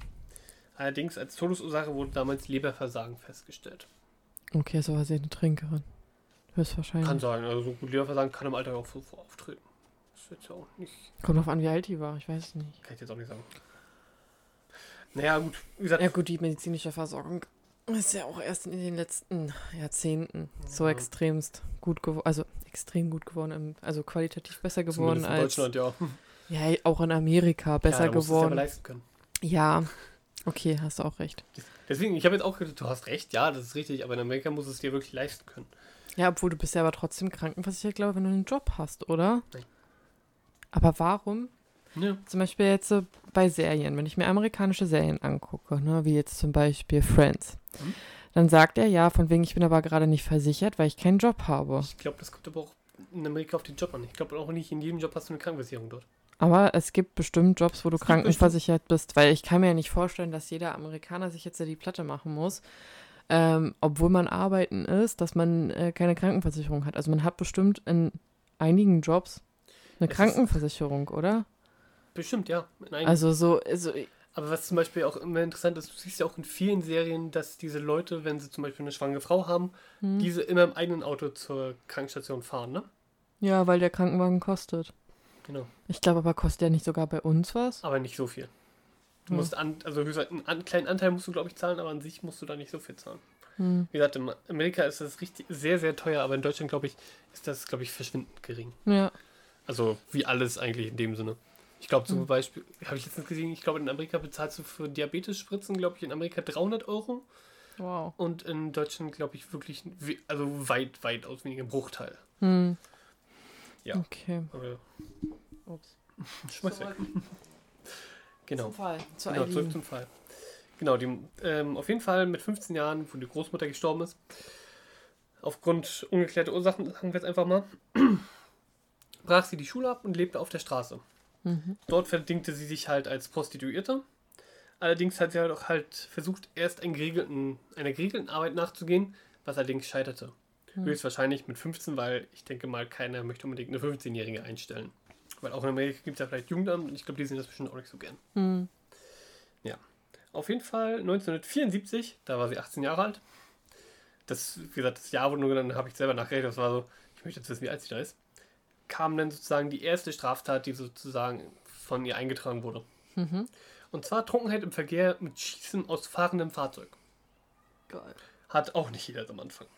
Allerdings als Todesursache wurde damals Leberversagen festgestellt. Okay, so war sie eine Trinkerin. Höchstwahrscheinlich. Kann sein, also so gut Leberversagen kann im Alter auch so so auftreten. Das jetzt ja auch nicht, Kommt drauf an, wie alt die war, ich weiß es nicht. kann ich jetzt auch nicht sagen. Naja, gut, wie gesagt, Ja gut, die medizinische Versorgung ist ja auch erst in den letzten Jahrzehnten so Ja. extremst gut geworden, also extrem gut geworden, also qualitativ besser geworden in als Deutschland, ja. ja auch in Amerika besser ja, es ja geworden. leisten können. Ja, okay, hast du auch recht. Deswegen, ich habe jetzt auch gedacht, du hast recht, ja, das ist richtig, aber in Amerika musst du es dir wirklich leisten können. Ja, obwohl du bist ja aber trotzdem krankenversichert, glaube ich, wenn du einen Job hast, oder? Nein. Aber warum? Ja. Zum Beispiel jetzt so bei Serien, wenn ich mir amerikanische Serien angucke, ne, wie jetzt zum Beispiel Friends, Mhm. dann sagt er ja, von wegen, ich bin aber gerade nicht versichert, weil ich keinen Job habe. Ich glaube, das kommt aber auch in Amerika auf den Job an. Ich glaube auch nicht in jedem Job hast du eine Krankenversicherung dort. Aber es gibt bestimmt Jobs, wo du krankenversichert bist, weil ich kann mir ja nicht vorstellen, dass jeder Amerikaner sich jetzt ja die Platte machen muss, ähm, obwohl man arbeiten ist, dass man äh, keine Krankenversicherung hat. Also man hat bestimmt in einigen Jobs eine Es Krankenversicherung, oder? Bestimmt, ja. Also so, also, aber was zum Beispiel auch immer interessant ist, du siehst ja auch in vielen Serien, dass diese Leute, wenn sie zum Beispiel eine schwangere Frau haben, hm. diese immer im eigenen Auto zur Krankenstation fahren, ne? ja, weil der Krankenwagen kostet. Genau. Ich glaube aber, kostet der nicht sogar bei uns was? Aber nicht so viel. Du Hm. musst an, also höchstens einen kleinen Anteil musst du, glaube ich, zahlen, aber an sich musst du da nicht so viel zahlen. Hm. Wie gesagt, in Amerika ist das richtig sehr, sehr teuer, aber in Deutschland, glaube ich, ist das, glaube ich, verschwindend gering. Ja. Also wie alles eigentlich in dem Sinne. Ich glaube zum Mhm. Beispiel, habe ich letztens gesehen, ich glaube in Amerika bezahlst du für Diabetes-Spritzen, glaube ich, in Amerika 300 Euro Wow. und in Deutschland, glaube ich, wirklich, also weit, weit aus weniger Bruchteil. Hm. Ja. Okay. Aber Ups. schmeiß weg. Genau. Fall. Zu Genau, zurück zum Fall. Genau, die, ähm, auf jeden Fall mit 15 Jahren, wo die Großmutter gestorben ist, aufgrund ungeklärter Ursachen, sagen wir jetzt einfach mal, brach sie die Schule ab und lebte auf der Straße. Mhm. Dort verdingte sie sich halt als Prostituierte. Allerdings hat sie halt auch halt versucht, erst einen geregelten, einer geregelten Arbeit nachzugehen, was allerdings scheiterte. Hm. Höchstwahrscheinlich mit 15, weil ich denke mal, keiner möchte unbedingt eine 15-Jährige einstellen. Weil auch in Amerika gibt es ja vielleicht Jugendamt und ich glaube, die sehen das bestimmt auch nicht so gern. Mhm. Auf jeden Fall 1974, da war sie 18 Jahre alt. Das, wie gesagt, das Jahr wurde nur genannt, habe ich selber nachgerechnet. Das war so, ich möchte jetzt wissen, wie alt sie da ist. Kam dann sozusagen die erste Straftat, die sozusagen von ihr eingetragen wurde. Mhm. Und zwar Trunkenheit im Verkehr mit Schießen aus fahrendem Fahrzeug. Geil. Hat auch nicht jeder am Anfang.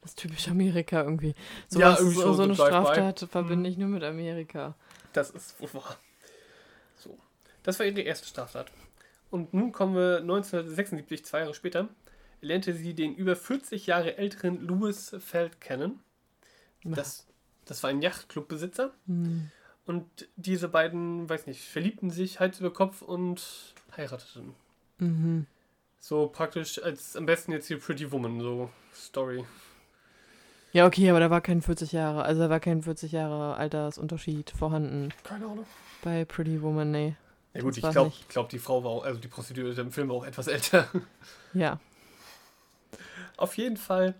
Das ist typisch Amerika irgendwie. So, Ja, was, irgendwie so, so eine. Straftat verbinde ich nur mit Amerika. Das ist wohl wahr. So. Das war ihre erste Straftat. Und nun kommen wir 1976, zwei Jahre später, lernte sie den über 40 Jahre älteren Louis Feld kennen. Das, das war ein Yachtclubbesitzer. Mhm. Und diese beiden, weiß nicht, verliebten sich Hals über Kopf und heirateten. Mhm. So praktisch als am besten jetzt hier Pretty Woman, so Story. Ja, okay, aber da war kein 40 Jahre, also da war kein 40 Jahre Altersunterschied vorhanden Keine Ahnung. bei Pretty Woman, nee. Ja gut, ich glaube, glaub, die Frau war auch, also die Prostituierte im Film war auch etwas älter. Ja. Auf jeden Fall,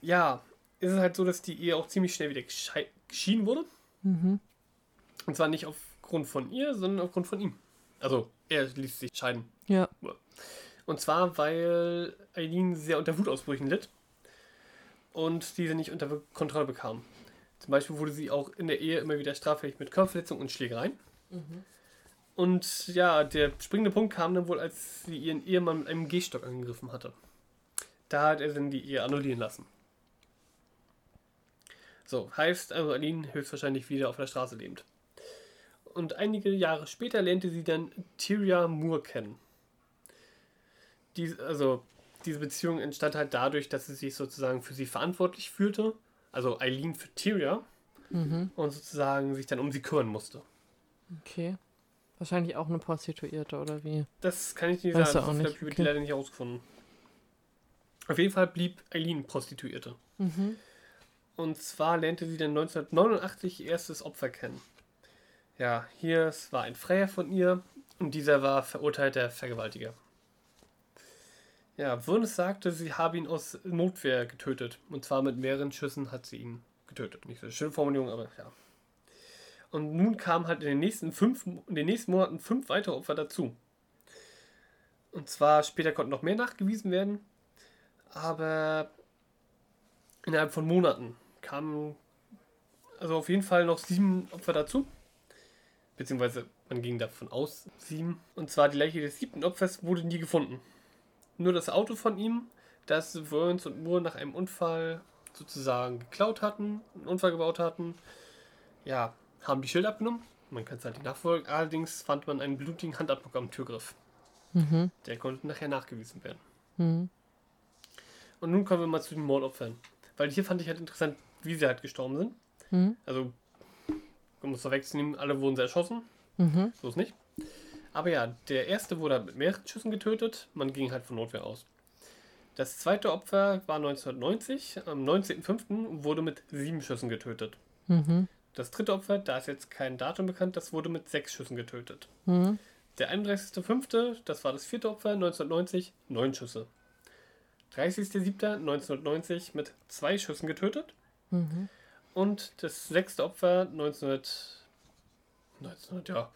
ja, ist es halt so, dass die Ehe auch ziemlich schnell wieder geschieden wurde. Mhm. Und zwar nicht aufgrund von ihr, sondern aufgrund von ihm. Also, er ließ sich scheiden. Ja. Und zwar, weil Eileen sehr unter Wutausbrüchen litt und diese nicht unter Kontrolle bekam. Zum Beispiel wurde sie auch in der Ehe immer wieder straffällig mit Körperverletzung und Schlägereien. Und ja, der springende Punkt kam dann wohl, als sie ihren Ehemann mit einem Gehstock angegriffen hatte. Da hat er dann die Ehe annullieren lassen. So, heißt also Aline höchstwahrscheinlich wieder auf der Straße lebend. Und einige Jahre später lernte sie dann Tyria Moore kennen. Dies, also, diese Beziehung entstand halt dadurch, dass sie sich sozusagen für sie verantwortlich fühlte. Also Eileen für Tyria. Mhm. Und sozusagen sich dann um sie kümmern musste. Okay. Wahrscheinlich auch eine Prostituierte oder wie? Das kann ich nicht Weißt sagen. Das habe ich okay. leider nicht herausgefunden. Auf jeden Fall blieb Eileen Prostituierte. Mhm. Und zwar lernte sie dann 1989 ihr erstes Opfer kennen. Ja, hier es war ein Freier von ihr und dieser war verurteilter Vergewaltiger. Ja, Wurnes sagte, sie habe ihn aus Notwehr getötet. Und zwar mit mehreren Schüssen hat sie ihn getötet. Nicht so eine schöne Formulierung, aber ja. Und nun kamen halt in den nächsten fünf, in den nächsten Monaten fünf weitere Opfer dazu. Und zwar später konnten noch mehr nachgewiesen werden, aber innerhalb von Monaten kamen also auf jeden Fall noch sieben Opfer dazu. Beziehungsweise man ging davon aus, sieben. Und zwar die Leiche des siebten Opfers wurde nie gefunden. Nur das Auto von ihm, das Burns und Moore nach einem Unfall sozusagen geklaut hatten, einen Unfall gebaut hatten, ja, haben die Schilder abgenommen. Man kann es halt nicht nachfolgen. Allerdings fand man einen blutigen Handabdruck am Türgriff. Mhm. Der konnte nachher nachgewiesen werden. Mhm. Und nun kommen wir mal zu den Mordopfern. Weil hier fand ich halt interessant, wie sie halt gestorben sind. Mhm. Also, um es vorwegzunehmen, alle wurden sie erschossen. Mhm. So ist nicht. Aber ja, der erste wurde mit mehreren Schüssen getötet. Man ging halt von Notwehr aus. Das zweite Opfer war 1990. Am 19.05. wurde mit sieben Schüssen getötet. Mhm. Das dritte Opfer, da ist jetzt kein Datum bekannt, das wurde mit sechs Schüssen getötet. Mhm. Der 31.05., das war das vierte Opfer, 1990, neun Schüsse. 30.07.1990 mit zwei Schüssen getötet. Mhm. Und das sechste Opfer 1900, 1900 ja,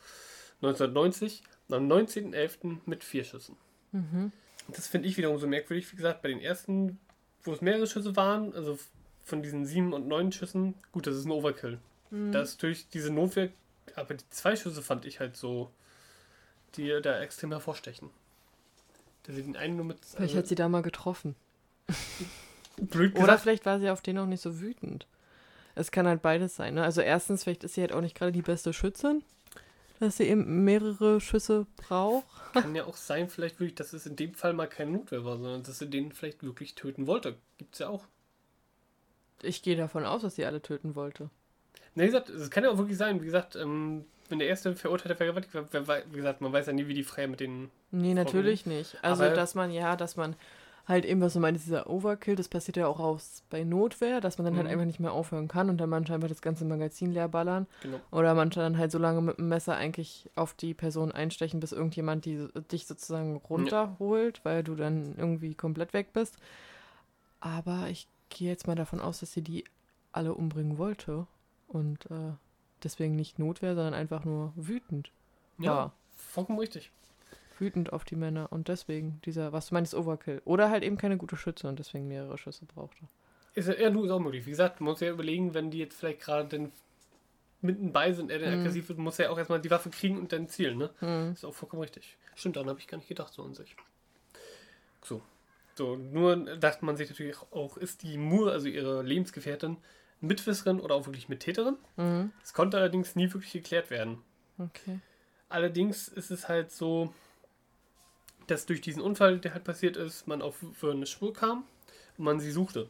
1990 und am 19.11. mit vier Schüssen. Mhm. Das finde ich wiederum so merkwürdig. Wie gesagt, bei den ersten, wo es mehrere Schüsse waren, also von diesen sieben und neun Schüssen, gut, das ist ein Overkill. Mhm. Das ist durch diese Notwehr, aber die zwei Schüsse fand ich halt so, die da extrem hervorstechen. Da sie den einen nur mit. Vielleicht hat sie da mal getroffen. blöd Oder vielleicht war sie auf den auch nicht so wütend. Es kann halt beides sein. Ne? Also erstens, vielleicht ist sie halt auch nicht gerade die beste Schützin, dass sie eben mehrere Schüsse braucht. kann ja auch sein, vielleicht wirklich, dass es in dem Fall mal keine Notwehr war, sondern dass sie den vielleicht wirklich töten wollte. Gibt's ja auch. Ich gehe davon aus, dass sie alle töten wollte. Ne, wie gesagt, es kann ja auch wirklich sein. Wie gesagt, ähm, wenn der erste verurteilte Vergewaltiger, wer, wer, wie gesagt, man weiß ja nie, wie die Freier mit den. Nee, natürlich nicht. Also, dass man, ja, dass man halt eben, was du meinst, dieser Overkill, das passiert ja auch aus bei Notwehr, dass man dann halt Mhm. einfach nicht mehr aufhören kann und dann manche einfach das ganze Magazin leer ballern. Genau. Oder manche dann halt so lange mit dem Messer eigentlich auf die Person einstechen, bis irgendjemand die, dich sozusagen runterholt, weil du dann irgendwie komplett weg bist. Aber ich gehe jetzt mal davon aus, dass sie die alle umbringen wollte. Und äh, deswegen nicht Notwehr, sondern einfach nur wütend Ja, war. vollkommen richtig. Wütend auf die Männer. Und deswegen dieser, was du meinst, Overkill. Oder halt eben keine gute Schütze und deswegen mehrere Schüsse brauchte. Ist ja, ja, du ist auch möglich. Wie gesagt, man muss ja überlegen, wenn die jetzt vielleicht gerade dann mitten bei sind, er dann Mhm. aggressiv wird, muss er auch erstmal die Waffe kriegen und dann zielen, ne? Hm. Ist auch vollkommen richtig. Stimmt, daran habe ich gar nicht gedacht, so an sich. So. So, nur dachte man sich natürlich auch, ist die Moore, also ihre Lebensgefährtin, Mitwisserin oder auch wirklich Mittäterin? Mhm. Es konnte allerdings nie wirklich geklärt werden. Okay. Allerdings ist es halt so, dass durch diesen Unfall, der halt passiert ist, man auf für eine Spur kam und man sie suchte.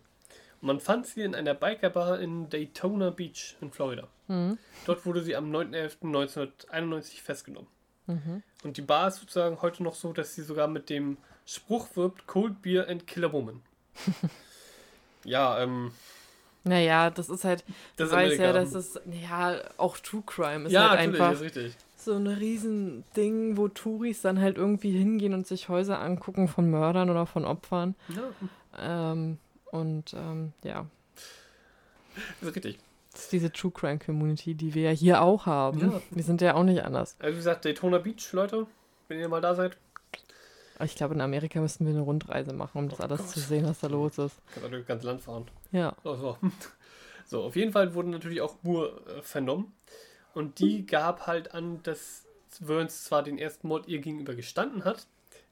Und man fand sie in einer Bikerbar in Daytona Beach in Florida. Mhm. Dort wurde sie am 9.11.1991 festgenommen. Mhm. Und die Bar ist sozusagen heute noch so, dass sie sogar mit dem Spruch wirbt, Cold Beer and Killer Woman. ja, ähm, Naja, das ist halt, das du weißt ja, dass es, ja, auch True Crime ist ja, halt natürlich, einfach ist richtig. So ein Riesending, wo Touris dann halt irgendwie hingehen und sich Häuser angucken von Mördern oder von Opfern. Ja, Ähm, und ähm, ja, ist richtig. das ist diese True Crime Community, die wir ja hier auch haben. Ja. Wir sind ja auch nicht anders. Also wie gesagt, Daytona Beach, Leute, wenn ihr mal da seid, Ich glaube, in Amerika müssten wir eine Rundreise machen, um das Oh alles Gott. zu sehen, was da los ist. könnt ihr durch das ganze Land fahren. Ja. So, so. so, auf jeden Fall wurde natürlich auch Moore äh, vernommen. Und die gab halt an, dass Burns zwar den ersten Mord ihr gegenüber gestanden hat,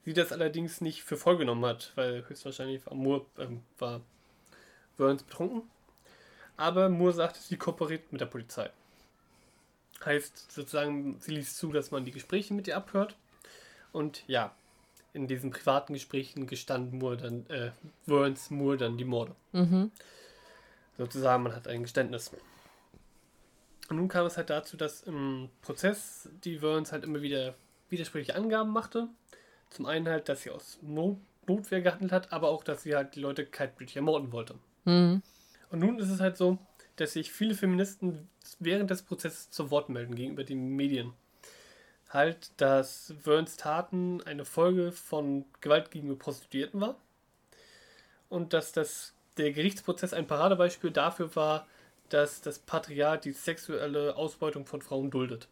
sie das allerdings nicht für voll genommen hat, weil höchstwahrscheinlich war Moore ähm, war Burns betrunken. Aber Moore sagte, sie kooperiert mit der Polizei. Heißt sozusagen, sie ließ zu, dass man die Gespräche mit ihr abhört. Und ja, in diesen privaten Gesprächen gestand Moore dann, äh, Burns Moore dann die Morde. Mhm. Sozusagen, man hat ein Geständnis. Und nun kam es halt dazu, dass im Prozess die Burns halt immer wieder widersprüchliche Angaben machte. Zum einen halt, dass sie aus Not Notwehr gehandelt hat, aber auch, dass sie halt die Leute kaltblütig ermorden wollte. Mhm. Und nun ist es halt so, dass sich viele Feministen während des Prozesses zu Wort melden gegenüber den Medien. Halt, dass Verns Taten eine Folge von Gewalt gegenüber Prostituierten war. Und dass das, der Gerichtsprozess ein Paradebeispiel dafür war, dass das Patriarchat die sexuelle Ausbeutung von Frauen duldet.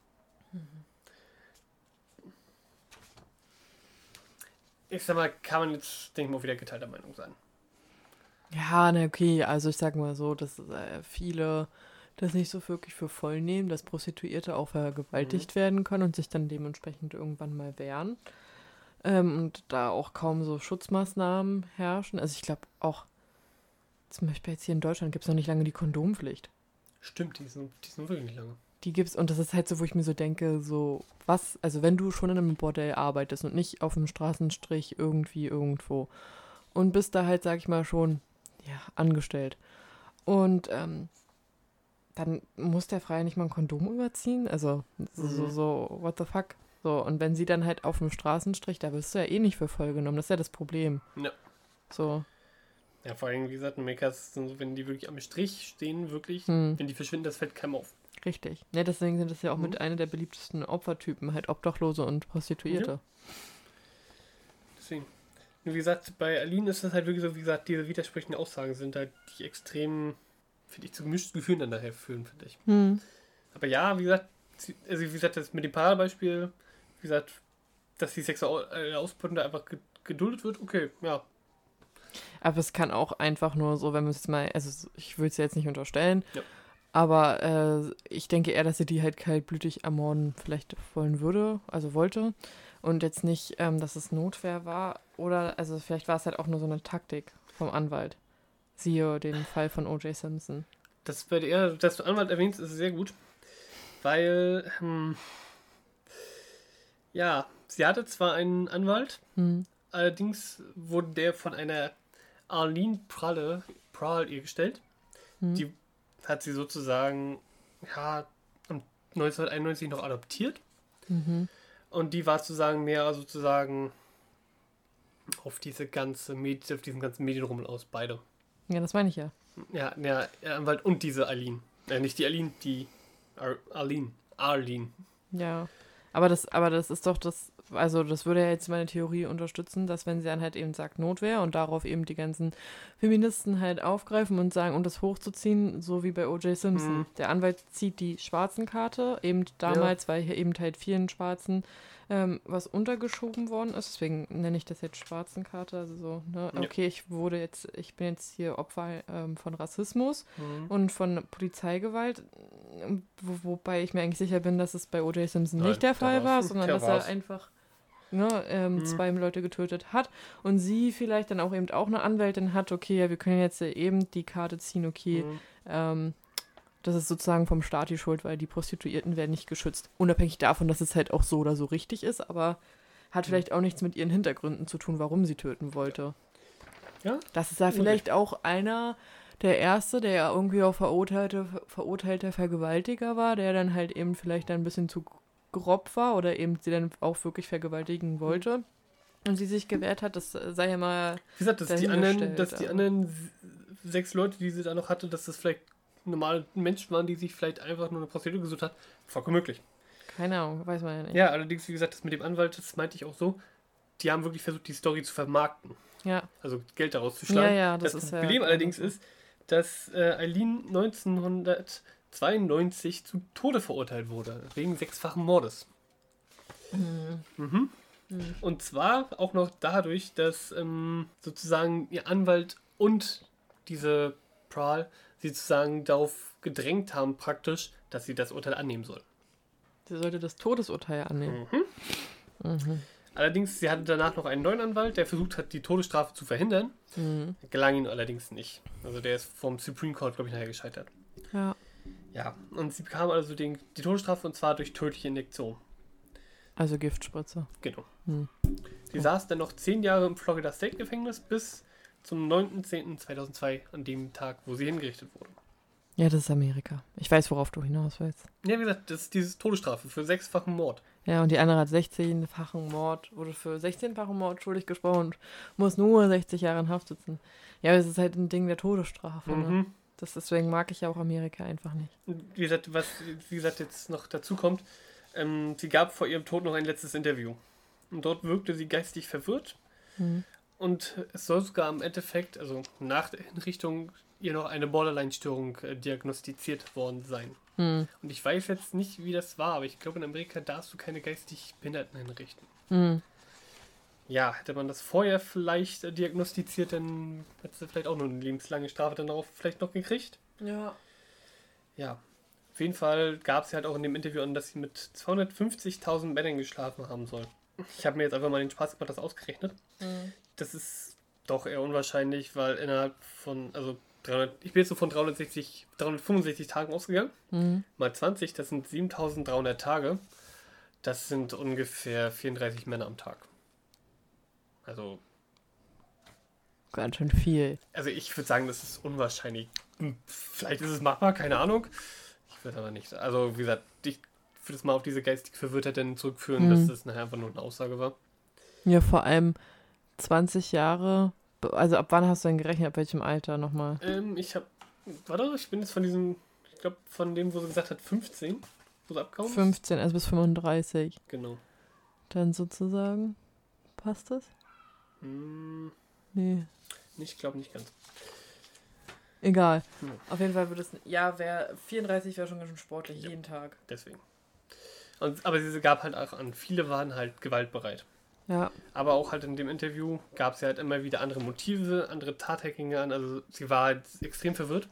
Ich sag mal, kann man jetzt, denke ich mal, wieder geteilter Meinung sein. Ja, na okay, also ich sag mal so, dass äh, viele das nicht so wirklich für voll nehmen, dass Prostituierte auch vergewaltigt werden können und sich dann dementsprechend irgendwann mal wehren. Ähm, und da auch kaum so Schutzmaßnahmen herrschen. Also ich glaube auch, zum Beispiel jetzt hier in Deutschland gibt es noch nicht lange die Kondompflicht. Stimmt, die sind, die sind wirklich nicht lange. Die gibt's und das ist halt so, wo ich mir so denke, so was, also wenn du schon in einem Bordell arbeitest und nicht auf einem Straßenstrich irgendwie irgendwo und bist da halt, sag ich mal, schon ja, angestellt und ähm, dann muss der Freier nicht mal ein Kondom überziehen, also so, so, Mhm. so, what the fuck, so und wenn sie dann halt auf einem Straßenstrich, da wirst du ja eh nicht für voll genommen, das ist ja das Problem. Ja. So, Ja, vor allem, wie gesagt, so, wenn die wirklich am Strich stehen, wirklich, hm. wenn die verschwinden, das fällt keinem auf. Richtig. Ja, deswegen sind das ja auch Mhm. mit einer der beliebtesten Opfertypen, halt Obdachlose und Prostituierte. Deswegen. Nur wie gesagt, bei Aline ist das halt wirklich so, wie gesagt, diese widersprüchlichen Aussagen sind halt die extrem, finde ich, zu gemischten Gefühlen dann nachher führen, finde ich. Hm. Aber ja, wie gesagt, also wie gesagt, das mit dem Paradebeispiel, wie gesagt, dass die sexuelle Ausbeutung da einfach ge- geduldet wird, okay, ja. Aber es kann auch einfach nur so, wenn wir es mal, also ich würde es jetzt nicht unterstellen, Ja. aber äh, ich denke eher, dass sie die halt kaltblütig ermorden vielleicht wollen würde, also wollte. Und jetzt nicht, ähm, dass es Notwehr war. Oder, also vielleicht war es halt auch nur so eine Taktik vom Anwalt. Siehe den Fall von O.J. Simpson. Das bei der, dass du Anwalt erwähnst, ist sehr gut. Weil, hm, ja, sie hatte zwar einen Anwalt, Hm. Allerdings wurde der von einer Arlene Pralle, Prahl ihr gestellt. Hm. Die hat sie sozusagen, ja, am 1991 noch adoptiert. Mhm. Und die war sozusagen mehr sozusagen auf diese ganze Medi auf diesen ganzen Medienrummel aus, beide. Ja, das meine ich ja. Ja, der Anwalt und diese Aline. Äh, nicht die Aline, die Ar Arlene. Arlene. Ja. Aber das, aber das ist doch das, also das würde ja jetzt meine Theorie unterstützen, dass wenn sie dann halt eben sagt Notwehr und darauf eben die ganzen Feministen halt aufgreifen und sagen, um das hochzuziehen, so wie bei O.J. Simpson. Mhm. Der Anwalt zieht die schwarzen Karte, eben damals, weil hier eben halt vielen Schwarzen ähm, was untergeschoben worden ist. Deswegen nenne ich das jetzt schwarzen Karte. Also so, ne? Ja. Okay, ich wurde jetzt, ich bin jetzt hier Opfer ähm, von Rassismus Mhm. und von Polizeigewalt, wo, wobei ich mir eigentlich sicher bin, dass es bei O.J. Simpson Nein, nicht der Fall war, sondern Der dass er war's. einfach ne, ähm, Mhm. zwei Leute getötet hat und sie vielleicht dann auch eben auch eine Anwältin hat, okay, ja, wir können jetzt eben die Karte ziehen, okay, Mhm. ähm, das ist sozusagen vom Staat die Schuld, weil die Prostituierten werden nicht geschützt. Unabhängig davon, dass es halt auch so oder so richtig ist, aber hat Mhm. vielleicht auch nichts mit ihren Hintergründen zu tun, warum sie töten wollte. Ja, Das ist da vielleicht auch einer der Erste, der ja irgendwie auch verurteilte, verurteilter Vergewaltiger war, der dann halt eben vielleicht ein bisschen zu grob war oder eben sie dann auch wirklich vergewaltigen wollte. Und sie sich gewehrt hat, das sei ja mal. Wie gesagt, dass die anderen, dass die anderen sechs Leute, die sie da noch hatte, dass das vielleicht normale Menschen waren, die sich vielleicht einfach nur eine Prostituierte gesucht hat, vollkommen möglich. Keine Ahnung, weiß man ja nicht. Ja, allerdings, wie gesagt, das mit dem Anwalt, das meinte ich auch so, die haben wirklich versucht, die Story zu vermarkten. Ja, Also Geld daraus zu schlagen. ja, ja das, das ist ja. Problem allerdings ist, dass äh, Eileen 1992 zu Tode verurteilt wurde, wegen sechsfachen Mordes. Mhm. Mhm. Mhm. Und zwar auch noch dadurch, dass ähm, sozusagen ihr Anwalt und diese Prahl sie sozusagen darauf gedrängt haben, praktisch, dass sie das Urteil annehmen soll. Sie sollte das Todesurteil annehmen. Mhm. Mhm. Allerdings, sie hatte danach noch einen neuen Anwalt, der versucht hat, die Todesstrafe zu verhindern. Gelang ihm allerdings nicht. Also der ist vom Supreme Court, glaube ich, nachher gescheitert. Ja. Ja, und sie bekam also den, die Todesstrafe und zwar durch tödliche Injektion. Also Giftspritze. Genau. Hm. Sie saß dann noch zehn Jahre im Florida State Gefängnis bis zum 9.10.2002, an dem Tag, wo sie hingerichtet wurde. Ja, das ist Amerika. Ich weiß, worauf du hinaus willst. Ja, wie gesagt, das ist diese Todesstrafe für sechsfachen Mord. Ja, und die andere hat 16-fachen Mord, wurde für 16-fachen Mord schuldig gesprochen und muss nur 60 Jahre in Haft sitzen. Ja, das ist halt ein Ding der Todesstrafe. Ne? Mhm. Das, deswegen mag ich ja auch Amerika einfach nicht. Wie gesagt, was wie gesagt jetzt noch dazu kommt, ähm, sie gab vor ihrem Tod noch ein letztes Interview. Und dort wirkte sie geistig verwirrt. Mhm. Und es soll sogar im Endeffekt, also nach der Hinrichtung, ihr noch eine Borderline-Störung äh, diagnostiziert worden sein. Hm. Und ich weiß jetzt nicht, wie das war, aber ich glaube, in Amerika darfst du keine geistig Behinderten hinrichten. Hm. Ja, hätte man das vorher vielleicht äh, diagnostiziert, dann hätte sie vielleicht auch nur eine lebenslange Strafe dann darauf vielleicht noch gekriegt. Ja. Ja, auf jeden Fall gab es halt auch in dem Interview an, dass sie mit 250.000 Männern geschlafen haben soll. Ich habe mir jetzt einfach mal den Spaß gemacht, das ausgerechnet. Hm. Das ist doch eher unwahrscheinlich, weil innerhalb von, also 300, ich bin jetzt so von 360, 365 Tagen ausgegangen. Hm. Mal 20, das sind 7300 Tage. Das sind ungefähr 34 Männer am Tag. Also, Ganz schön viel. also ich würde sagen, das ist unwahrscheinlich. Hm, Vielleicht ist es machbar, keine Ahnung. Ich würde aber nicht. Also, wie gesagt, ich würde es mal auf diese geistige Verwirrtheit zurückführen, Mhm. dass das nachher einfach nur eine Aussage war. Ja, vor allem 20 Jahre. Also ab wann hast du denn gerechnet? Ab welchem Alter nochmal? Ähm, ich habe. Warte, ich bin jetzt von diesem. Ich glaube, von dem, wo sie gesagt hat, 15. Wo sie abgehauen ist. 15, also bis 35. Genau. Dann sozusagen. Passt das? Hm, Nee. ich glaube nicht ganz. Egal. Ja. Auf jeden Fall wird es. Ja, wär, 34 wäre schon ganz schön sportlich, jeden Tag. Deswegen. Und, aber sie gab halt auch an, viele waren halt gewaltbereit. Ja. Aber auch halt in dem Interview gab es ja halt immer wieder andere Motive, andere Tathergänge an. Also sie war halt extrem verwirrt.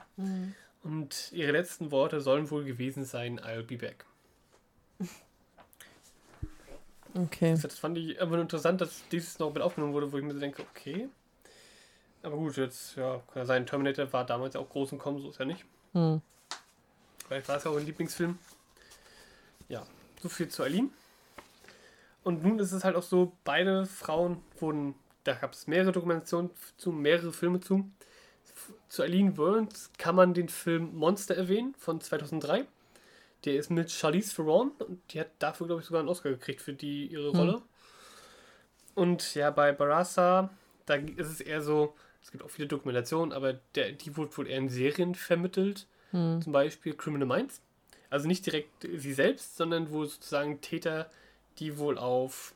Und ihre letzten Worte sollen wohl gewesen sein, I'll be back. Okay. Das fand ich aber nur interessant, dass dieses noch mit aufgenommen wurde, wo ich mir so denke, okay. Aber gut, jetzt, ja, kann ja sein, Terminator war damals ja auch groß und kommen, so ist ja nicht. Hm. Vielleicht war es ja auch ein Lieblingsfilm. Ja, so viel zu Aline. Und nun ist es halt auch so, beide Frauen wurden, da gab es mehrere Dokumentationen zu, mehrere Filme zu. Zu Aline Burns kann man den Film Monster erwähnen von 2003. Der ist mit Charlize Theron und die hat dafür, glaube ich, sogar einen Oscar gekriegt für die ihre Hm. Rolle. Und ja, bei Barassa, da ist es eher so, es gibt auch viele Dokumentationen, aber der, die wurde wohl eher in Serien vermittelt. Hm. Zum Beispiel Criminal Minds. Also nicht direkt sie selbst, sondern wo sozusagen Täter, die wohl auf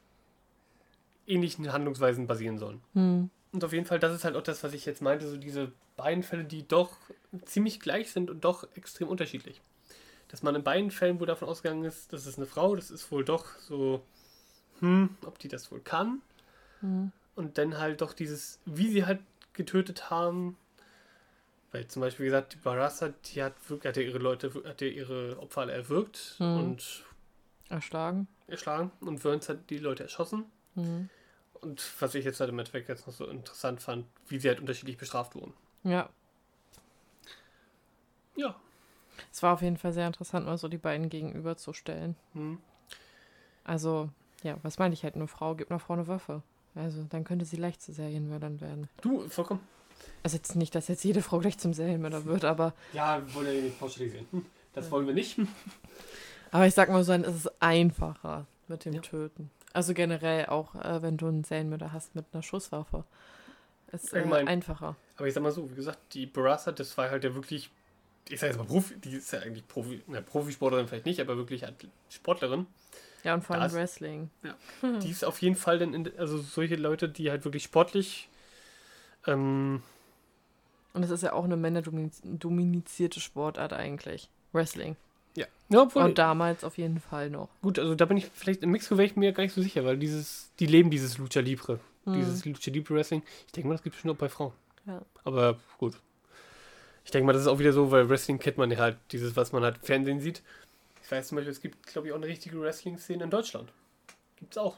ähnlichen Handlungsweisen basieren sollen. Hm. Und auf jeden Fall, das ist halt auch das, was ich jetzt meinte, so diese beiden Fälle, die doch ziemlich gleich sind und doch extrem unterschiedlich. Dass man in beiden Fällen wohl davon ausgegangen ist, das ist eine Frau, das ist wohl doch so, hm, ob die das wohl kann. Hm. Und dann halt doch dieses, wie sie halt getötet haben. Weil zum Beispiel, wie gesagt, die Barassa, die hat, wirklich- hat ja ihre Leute, hat ja ihre Opfer alle erwürgt Mhm. und Erschlagen. erschlagen. Und Burns hat die Leute erschossen. Hm. Und was ich jetzt halt im Endeffekt jetzt noch so interessant fand, wie sie halt unterschiedlich bestraft wurden. Ja. Ja. Es war auf jeden Fall sehr interessant, mal so die beiden gegenüberzustellen. Hm. Also, ja, was meine ich halt? Eine Frau gibt einer Frau eine Waffe. Also, dann könnte sie leicht zu Serienmördern werden. Du, vollkommen. Also jetzt nicht, dass jetzt jede Frau gleich zum Serienmörder wird, aber, Ja, wir wollen ja nicht pauschalisieren. Hm, Das Ja. wollen wir nicht. aber ich sag mal so, es ist einfacher mit dem Ja. Töten. Also generell auch, äh, wenn du einen Serienmörder hast mit einer Schusswaffe. Ist äh, Allgemein. einfacher. Aber ich sag mal so, wie gesagt, die Barassa, das war halt ja wirklich, ich sag jetzt mal Profi, die ist ja eigentlich Profi, na, Profisportlerin vielleicht nicht, aber wirklich Sportlerin. Ja, und vor allem Das- Wrestling. Die ist auf jeden Fall dann, in, also solche Leute, die halt wirklich sportlich, ähm, Und es ist ja auch eine männerdominizierte Sportart eigentlich. Wrestling. ja. Ja, obwohl, Und damals auf jeden Fall noch. gut, also da bin ich vielleicht im Mexiko wäre ich mir gar nicht so sicher, weil dieses, die leben dieses Lucha Libre, Hm. dieses Lucha Libre Wrestling. Ich denke mal, das gibt es bestimmt auch bei Frauen. Ja. Aber gut. Ich denke mal, das ist auch wieder so, weil Wrestling kennt man ja halt, dieses, was man halt im Fernsehen sieht. Ich weiß zum Beispiel, es gibt, glaube ich, auch eine richtige Wrestling-Szene in Deutschland. Gibt's auch.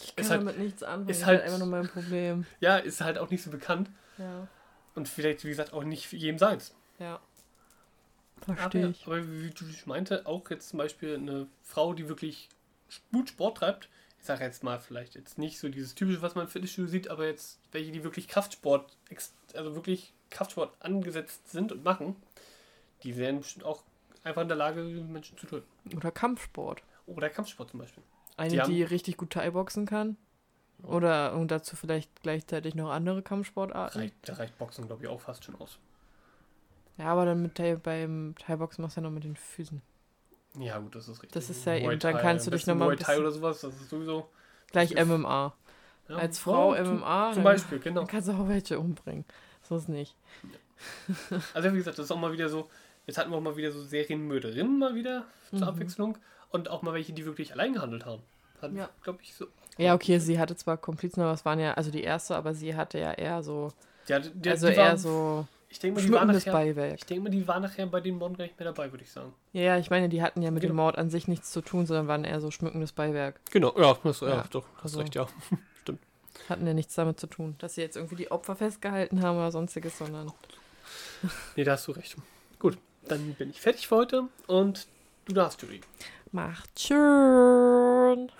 Ich kann Ist halt- damit nichts anfangen. ist halt- halt einfach nur mein Problem. Ja, ist halt auch nicht so bekannt. Ja. Und vielleicht, wie gesagt, auch nicht jedem seins. Ja. Aber, Verstehe ich. aber wie du meinte, auch jetzt zum Beispiel eine Frau, die wirklich gut Sport treibt. Ich sage jetzt mal vielleicht jetzt nicht so dieses typische, was man im Fitnessstudio sieht, aber jetzt welche, die wirklich Kraftsport, also wirklich Kraftsport angesetzt sind und machen, die wären bestimmt auch einfach in der Lage, Menschen zu töten. Oder Kampfsport. Oder Kampfsport zum Beispiel. Eine, Die die, richtig gut Thai-Boxen kann. Oder und dazu vielleicht gleichzeitig noch andere Kampfsportarten. Reicht, da reicht Boxen, glaube ich, auch fast schon aus. Ja, aber dann mit Thai, beim Thai-Boxen machst du ja noch mit den Füßen. Ja, gut, das ist richtig. Das ist ja Muay eben- dann Thai, kannst du dich besten noch mal ein Muay Thai oder sowas, das ist sowieso. Gleich ist- MMA. Ja, Als Frau ja, MMA, Zum Beispiel, genau. dann kannst du auch welche umbringen. So ist nicht. Also wie gesagt, das ist auch mal wieder so, jetzt hatten wir auch mal wieder so Serienmörderinnen mal wieder zur Mhm. Abwechslung und auch mal welche, die wirklich allein gehandelt haben. Hatten, Ja. glaube ich, so. Ja, okay, sie hatte zwar Komplizen, aber es waren ja, also die erste, aber sie hatte ja eher so, Ja, die, die, also die eher waren, so ich denke mal, die waren nachher, Beiwerk. ich denke mal, die waren nachher bei den Morden gar nicht mehr dabei, würde ich sagen. Ja, ja, ich meine, die hatten ja mit dem Genau. Mord an sich nichts zu tun, sondern waren eher so schmückendes Beiwerk. Genau, ja, das, ja, Ja, doch, hast also- recht, ja. Hatten ja nichts damit zu tun, dass sie jetzt irgendwie die Opfer festgehalten haben oder sonstiges, sondern. Nee, da hast du recht. Gut, dann bin ich fertig für heute und du darfst, Julie. Macht schön.